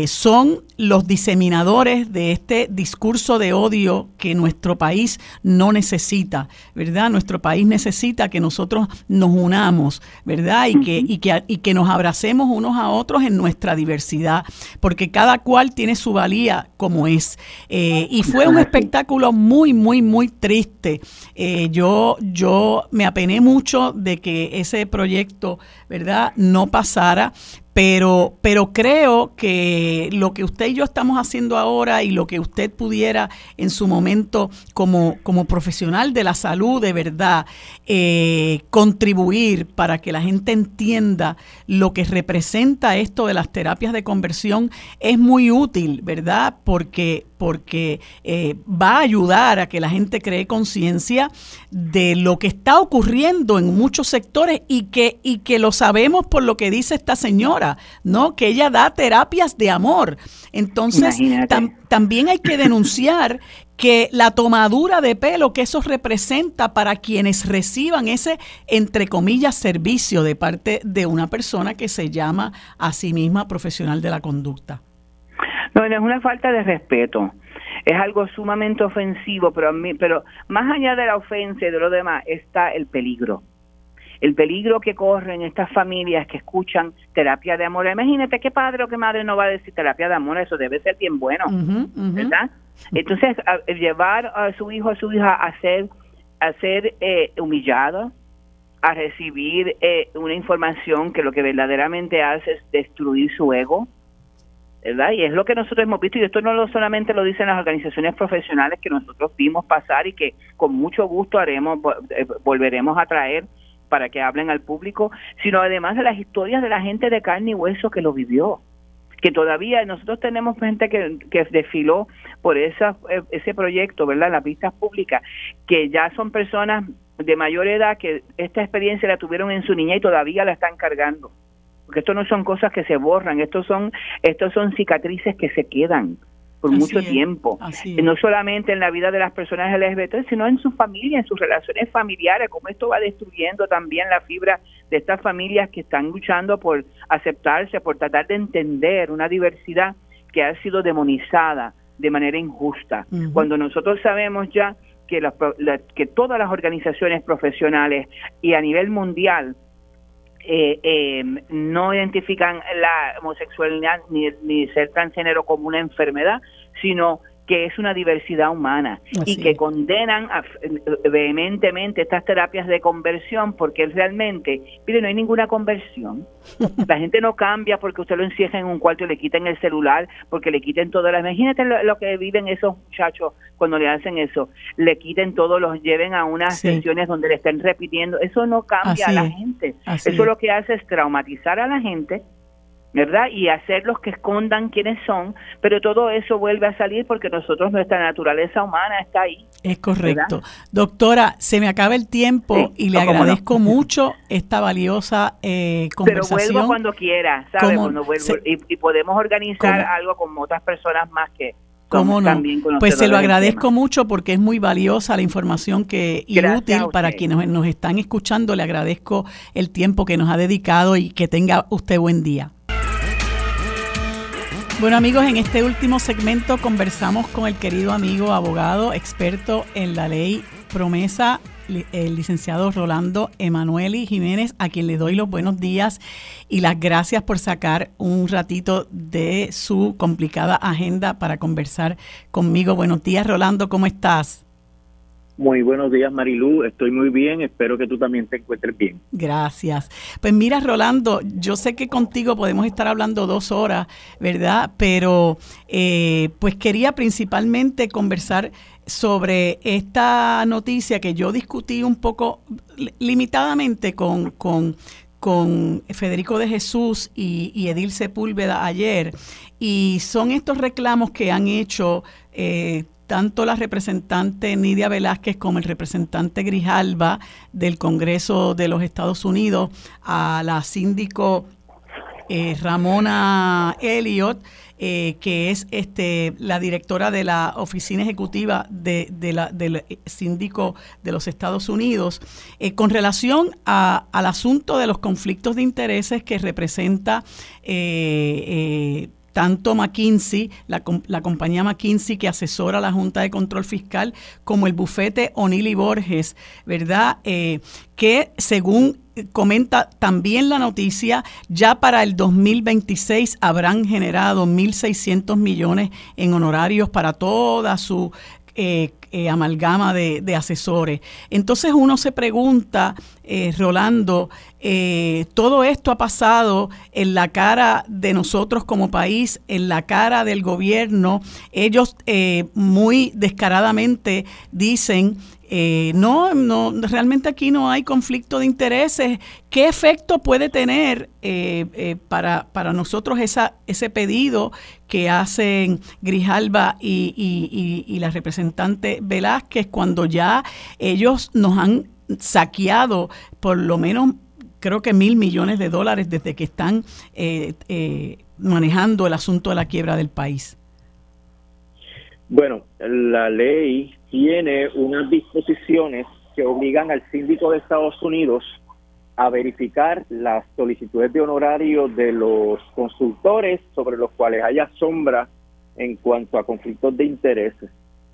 son los diseminadores de este discurso de odio que nuestro país no necesita, ¿verdad? Nuestro país necesita que nosotros nos unamos, ¿verdad? Y que, y que, y que nos abracemos unos a otros en nuestra diversidad, porque cada cual tiene su valía como es. Eh, y fue un espectáculo muy, muy, muy triste. Eh, yo, yo me apené mucho de que ese proyecto, ¿verdad?, no pasara, pero, pero creo que lo que usted y yo estamos haciendo ahora y lo que usted pudiera en su momento como, como profesional de la salud de verdad eh, contribuir para que la gente entienda lo que representa esto de las terapias de conversión es muy útil, ¿verdad? Porque porque eh, va a ayudar a que la gente cree conciencia de lo que está ocurriendo en muchos sectores y que, y que lo sabemos por lo que dice esta señora, ¿no? Que ella da terapias de amor. Entonces, también hay que denunciar que la tomadura de pelo que eso representa para quienes reciban ese, entre comillas, servicio de parte de una persona que se llama a sí misma profesional de la conducta. No, es una falta de respeto. Es algo sumamente ofensivo, pero, a mí, pero más allá de la ofensa y de lo demás está el peligro. El peligro que corren estas familias que escuchan terapia de amor. Imagínate qué padre o qué madre no va a decir terapia de amor, eso debe ser bien bueno, ¿verdad? Entonces, llevar a su hijo o su hija a ser, a ser eh, humillado, a recibir eh, una información que lo que verdaderamente hace es destruir su ego, ¿verdad? Y es lo que nosotros hemos visto, y esto no lo, solamente lo dicen las organizaciones profesionales que nosotros vimos pasar y que con mucho gusto haremos, eh, volveremos a traer para que hablen al público, sino además de las historias de la gente de carne y hueso que lo vivió, que todavía nosotros tenemos gente que, que desfiló por esa, eh, ese proyecto, ¿verdad? Las pistas públicas, que ya son personas de mayor edad que esta experiencia la tuvieron en su niña y todavía la están cargando. Porque esto no son cosas que se borran, estos son, estos son cicatrices que se quedan por mucho tiempo. No solamente en la vida de las personas LGBT, sino en su familia, en sus relaciones familiares, como esto va destruyendo también la fibra de estas familias que están luchando por aceptarse, por tratar de entender una diversidad que ha sido demonizada de manera injusta. Cuando nosotros sabemos ya que, que todas las organizaciones profesionales y a nivel mundial eh, eh, no identifican la homosexualidad ni, ni ser transgénero como una enfermedad, sino que es una diversidad humana y que condenan vehementemente estas terapias de conversión porque realmente, mire, no hay ninguna conversión. La gente no cambia porque usted lo encierra en un cuarto y le quiten el celular, porque le quiten todo. La, imagínate lo, que viven esos muchachos cuando le hacen eso. Le quiten todo, los lleven a unas sesiones donde le estén repitiendo. Eso no cambia a la gente. Eso lo que hace es traumatizar a la gente ¿verdad? Y hacerlos que escondan quiénes son, pero todo eso vuelve a salir porque nosotros, nuestra naturaleza humana está ahí. Es correcto. Doctora, se me acaba el tiempo y le agradezco mucho esta valiosa eh, conversación. Pero vuelvo cuando quiera, ¿sabes? y, podemos organizar algo con otras personas más que... ¿Cómo no? Pues se lo agradezco mucho porque es muy valiosa la información que y útil para quienes nos están escuchando. Le agradezco el tiempo que nos ha dedicado y que tenga usted buen día. Bueno amigos, en este último segmento conversamos con el querido amigo abogado experto en la ley promesa, el licenciado Rolando Emanueli Jiménez, a quien le doy los buenos días y las gracias por sacar un ratito de su complicada agenda para conversar conmigo. Buenos días Rolando, ¿cómo estás? Muy buenos días, Marilú. Estoy muy bien. Espero que tú también te encuentres bien. Gracias. Pues mira, Rolando, yo sé que contigo podemos estar hablando dos horas, ¿verdad? Pero eh, pues quería principalmente conversar sobre esta noticia que yo discutí un poco limitadamente con, con, Federico de Jesús y, y, Edil Sepúlveda ayer. Y son estos reclamos que han hecho eh, tanto la representante Nidia Velázquez como el representante Grijalba del Congreso de los Estados Unidos a la síndico eh, Ramona Elliott, eh, que es este, la directora de la oficina ejecutiva del síndico de los Estados Unidos, eh, con relación al asunto de los conflictos de intereses que representa tanto McKinsey, la, compañía McKinsey que asesora a la Junta de Control Fiscal, como el bufete O'Neill y Borges, ¿verdad? Eh, que según comenta también la noticia, ya para el 2026 habrán generado 1.600 millones en honorarios para toda su eh, eh, amalgama de, asesores. Entonces uno se pregunta, eh, Rolando, todo esto ha pasado en la cara de nosotros como país, en la cara del gobierno. Ellos muy descaradamente dicen eh, no, no, realmente aquí no hay conflicto de intereses. ¿Qué efecto puede tener eh, eh, para, para nosotros esa, ese pedido que hacen Grijalba y, y, y, la representante Velázquez cuando ya ellos nos han saqueado por lo menos creo que mil millones de dólares desde que están manejando el asunto de la quiebra del país? Bueno, la ley tiene unas disposiciones que obligan al síndico de Estados Unidos a verificar las solicitudes de honorario de los consultores sobre los cuales haya sombra en cuanto a conflictos de intereses.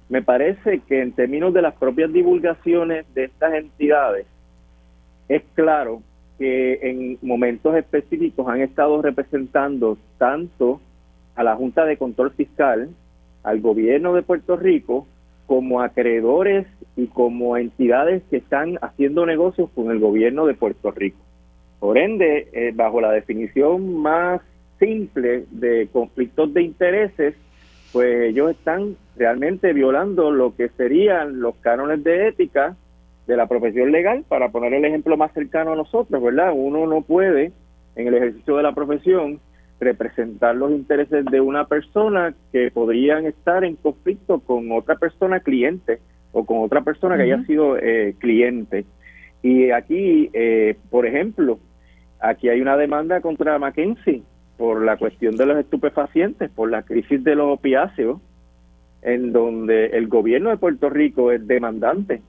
Me parece que en términos de las propias divulgaciones de estas entidades, es claro que en momentos específicos han estado representando tanto a la Junta de Control Fiscal, al gobierno de Puerto Rico, como acreedores y como entidades que están haciendo negocios con el gobierno de Puerto Rico. Por ende, eh, bajo la definición más simple de conflictos de intereses, pues ellos están realmente violando lo que serían los cánones de ética de la profesión legal, para poner el ejemplo más cercano a nosotros, ¿verdad? Uno no puede, en el ejercicio de la profesión, representar los intereses de una persona que podrían estar en conflicto con otra persona cliente o con otra persona que haya sido eh, cliente. Y aquí, eh, por ejemplo, aquí hay una demanda contra Mackenzie por la cuestión de los estupefacientes, por la crisis de los opiáceos, en donde el gobierno de Puerto Rico es demandante.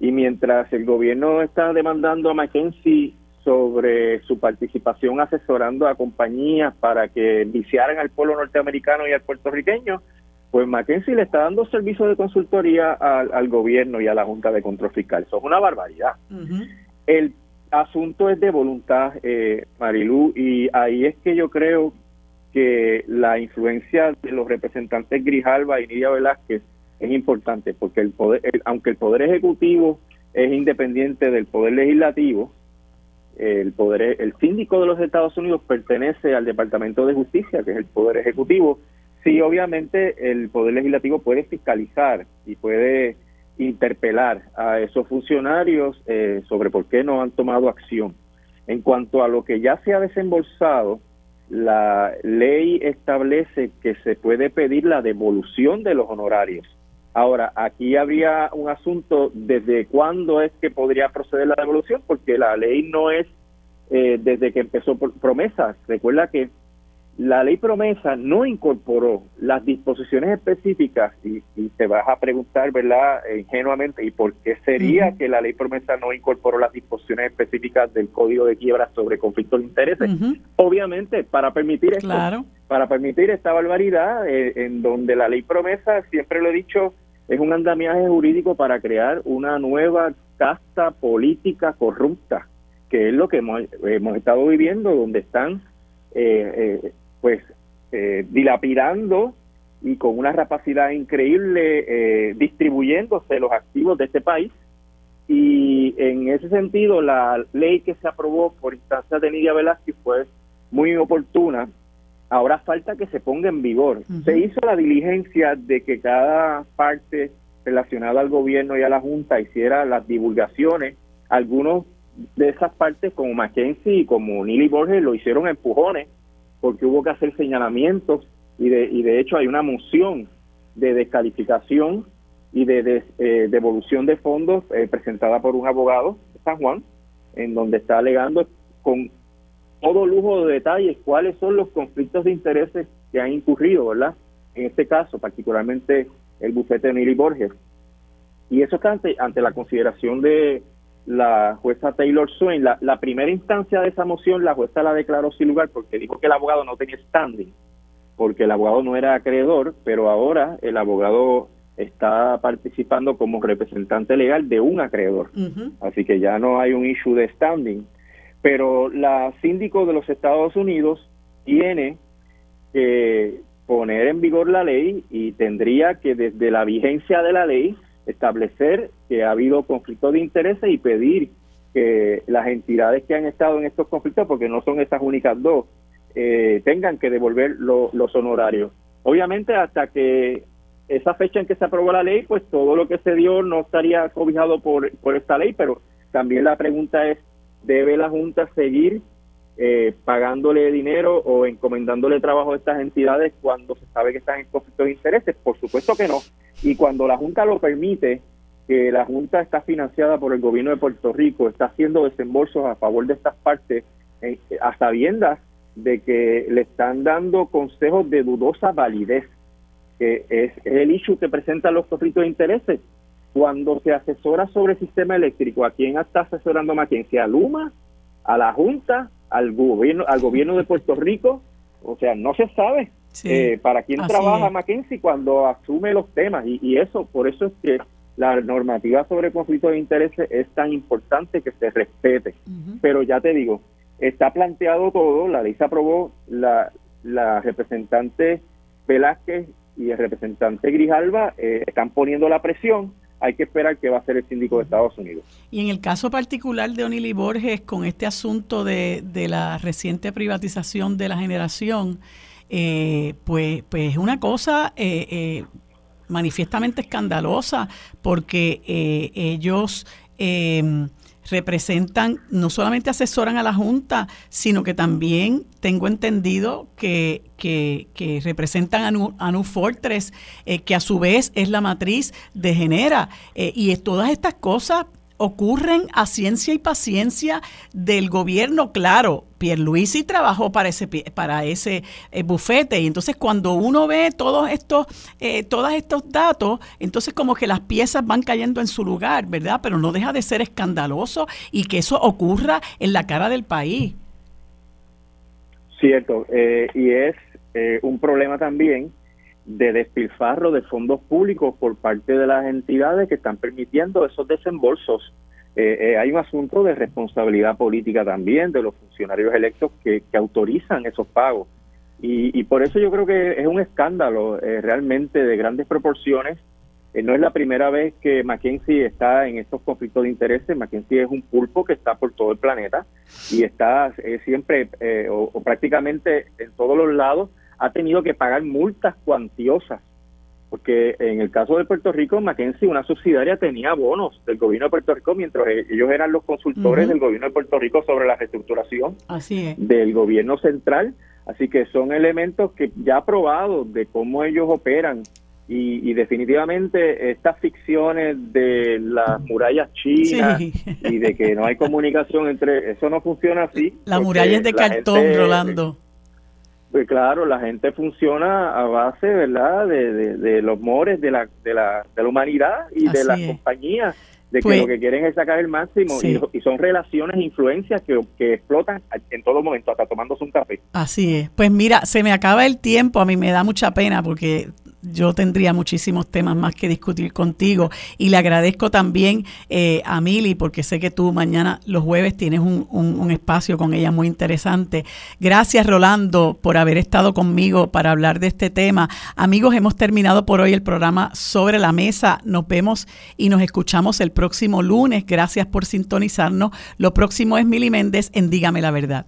Y mientras el gobierno está demandando a Mackenzie sobre su participación asesorando a compañías para que viciaran al pueblo norteamericano y al puertorriqueño, pues Mackenzie le está dando servicio de consultoría al, gobierno y a la Junta de Control Fiscal. Eso es una barbaridad. El asunto es de voluntad, eh, Marilú, y ahí es que yo creo que la influencia de los representantes Grijalva y Nidia Velázquez es importante, porque el poder, aunque el poder ejecutivo es independiente del poder legislativo, el poder, el síndico de los Estados Unidos pertenece al Departamento de Justicia, que es el poder ejecutivo. Sí, obviamente el poder legislativo puede fiscalizar y puede interpelar a esos funcionarios eh, sobre por qué no han tomado acción. En cuanto a lo que ya se ha desembolsado, la ley establece que se puede pedir la devolución de los honorarios. Ahora, aquí habría un asunto desde cuándo es que podría proceder la devolución, porque la ley no es eh, desde que empezó por promesas. Recuerda que la ley promesa no incorporó las disposiciones específicas y, te vas a preguntar, ¿verdad?, ingenuamente, ¿y por qué sería que la ley promesa no incorporó las disposiciones específicas del Código de Quiebra sobre conflictos de intereses? Obviamente, para permitir esto, para permitir esta barbaridad eh, en donde la ley promesa, siempre lo he dicho, es un andamiaje jurídico para crear una nueva casta política corrupta, que es lo que hemos, hemos estado viviendo, donde están eh, eh, pues eh, dilapidando y con una rapacidad increíble eh, distribuyéndose los activos de este país. Y en ese sentido, la ley que se aprobó por instancia de Nidia Velázquez fue muy oportuna. Ahora falta que se ponga en vigor. Se hizo la diligencia de que cada parte relacionada al gobierno y a la Junta hiciera las divulgaciones. Algunos de esas partes, como Mackenzie y como Nili Borges, lo hicieron empujones porque hubo que hacer señalamientos y de, y de hecho hay una moción de descalificación y de, eh, devolución de fondos eh, presentada por un abogado San Juan, en donde está alegando con todo lujo de detalles cuáles son los conflictos de intereses que han incurrido, ¿verdad? En este caso, particularmente el bufete de Nili Borges. Y eso está ante, ante la consideración de la jueza Taylor Swain, la, primera instancia de esa moción, la jueza la declaró sin lugar porque dijo que el abogado no tenía standing, porque el abogado no era acreedor, pero ahora el abogado está participando como representante legal de un acreedor. Así que ya no hay un issue de standing. Pero la síndico de los Estados Unidos tiene que poner en vigor la ley y tendría que desde la vigencia de la ley establecer que ha habido conflictos de intereses y pedir que las entidades que han estado en estos conflictos, porque no son estas únicas dos, eh, tengan que devolver los honorarios. Obviamente hasta que esa fecha en que se aprobó la ley, pues todo lo que se dio no estaría cobijado por, por esta ley, pero también la pregunta es, ¿debe la Junta seguir eh, pagándole dinero o encomendándole trabajo a estas entidades cuando se sabe que están en conflicto de intereses? Por supuesto que no. Y cuando la Junta lo permite, que la Junta está financiada por el gobierno de Puerto Rico, está haciendo desembolsos a favor de estas partes, eh, a sabiendas de que le están dando consejos de dudosa validez, que es, el issue que presentan los conflictos de intereses. Cuando se asesora sobre el sistema eléctrico, ¿a quién está asesorando? ¿Quién? ¿A Luma? ¿A la Junta? al gobierno, al gobierno de Puerto Rico, o sea, no se sabe eh, para quién trabaja Mackenzie cuando asume los temas y, eso, por eso es que la normativa sobre conflicto de intereses es tan importante que se respete. Pero ya te digo, está planteado todo, la ley se aprobó, la, la representante Velázquez y el representante Grijalva eh, están poniendo la presión hay que esperar que va a ser el síndico de Estados Unidos. Y en el caso particular de Onili Borges, con este asunto de, la reciente privatización de la generación, eh, pues, pues es una cosa eh, eh, manifiestamente escandalosa, porque ellos representan, no solamente asesoran a la Junta, sino que también tengo entendido que, que, representan a, Nu, Fortress, eh, que a su vez es la matriz de Genera. Eh, y todas estas cosas ocurren a ciencia y paciencia del gobierno. Claro, Pierluisi trabajó para ese para ese eh, bufete y entonces cuando uno ve todos estos eh, todos estos datos, entonces como que las piezas van cayendo en su lugar, ¿verdad? Pero no deja de ser escandaloso y que eso ocurra en la cara del país. Cierto, eh, y es un problema también de despilfarro de fondos públicos por parte de las entidades que están permitiendo esos desembolsos. Eh, eh, hay un asunto de responsabilidad política también de los funcionarios electos que, autorizan esos pagos. Y, por eso yo creo que es un escándalo eh, realmente de grandes proporciones. no es la primera vez que Mackenzie está en estos conflictos de intereses. Mackenzie es un pulpo que está por todo el planeta y está siempre o prácticamente en todos los lados ha tenido que pagar multas cuantiosas, porque en el caso de Puerto Rico, Mackenzie, una subsidiaria, tenía bonos del gobierno de Puerto Rico mientras e-, ellos eran los consultores del gobierno de Puerto Rico sobre la reestructuración del gobierno central. Así que son elementos que ya probados de cómo ellos operan y, definitivamente estas ficciones de las murallas chinas y de que no hay comunicación entre eso no funciona así. Las murallas de cartón, Rolando. Pues claro, la gente funciona a base, ¿verdad?, de, los mores de la, de la, de la humanidad y de las compañías, de que pues lo que quieren es sacar el máximo y, son relaciones, influencias que, que explotan en todo momento, hasta tomándose un café. Así es. Pues mira, se me acaba el tiempo, a mí me da mucha pena porque yo tendría muchísimos temas más que discutir contigo y le agradezco también eh, a Mili porque sé que tú mañana los jueves tienes un, un, espacio con ella muy interesante. Gracias Rolando por haber estado conmigo para hablar de este tema. Amigos, hemos terminado por hoy el programa sobre la mesa. Nos vemos y nos escuchamos el próximo lunes. Gracias por sintonizarnos. Lo próximo es Mili Méndez en Dígame la verdad.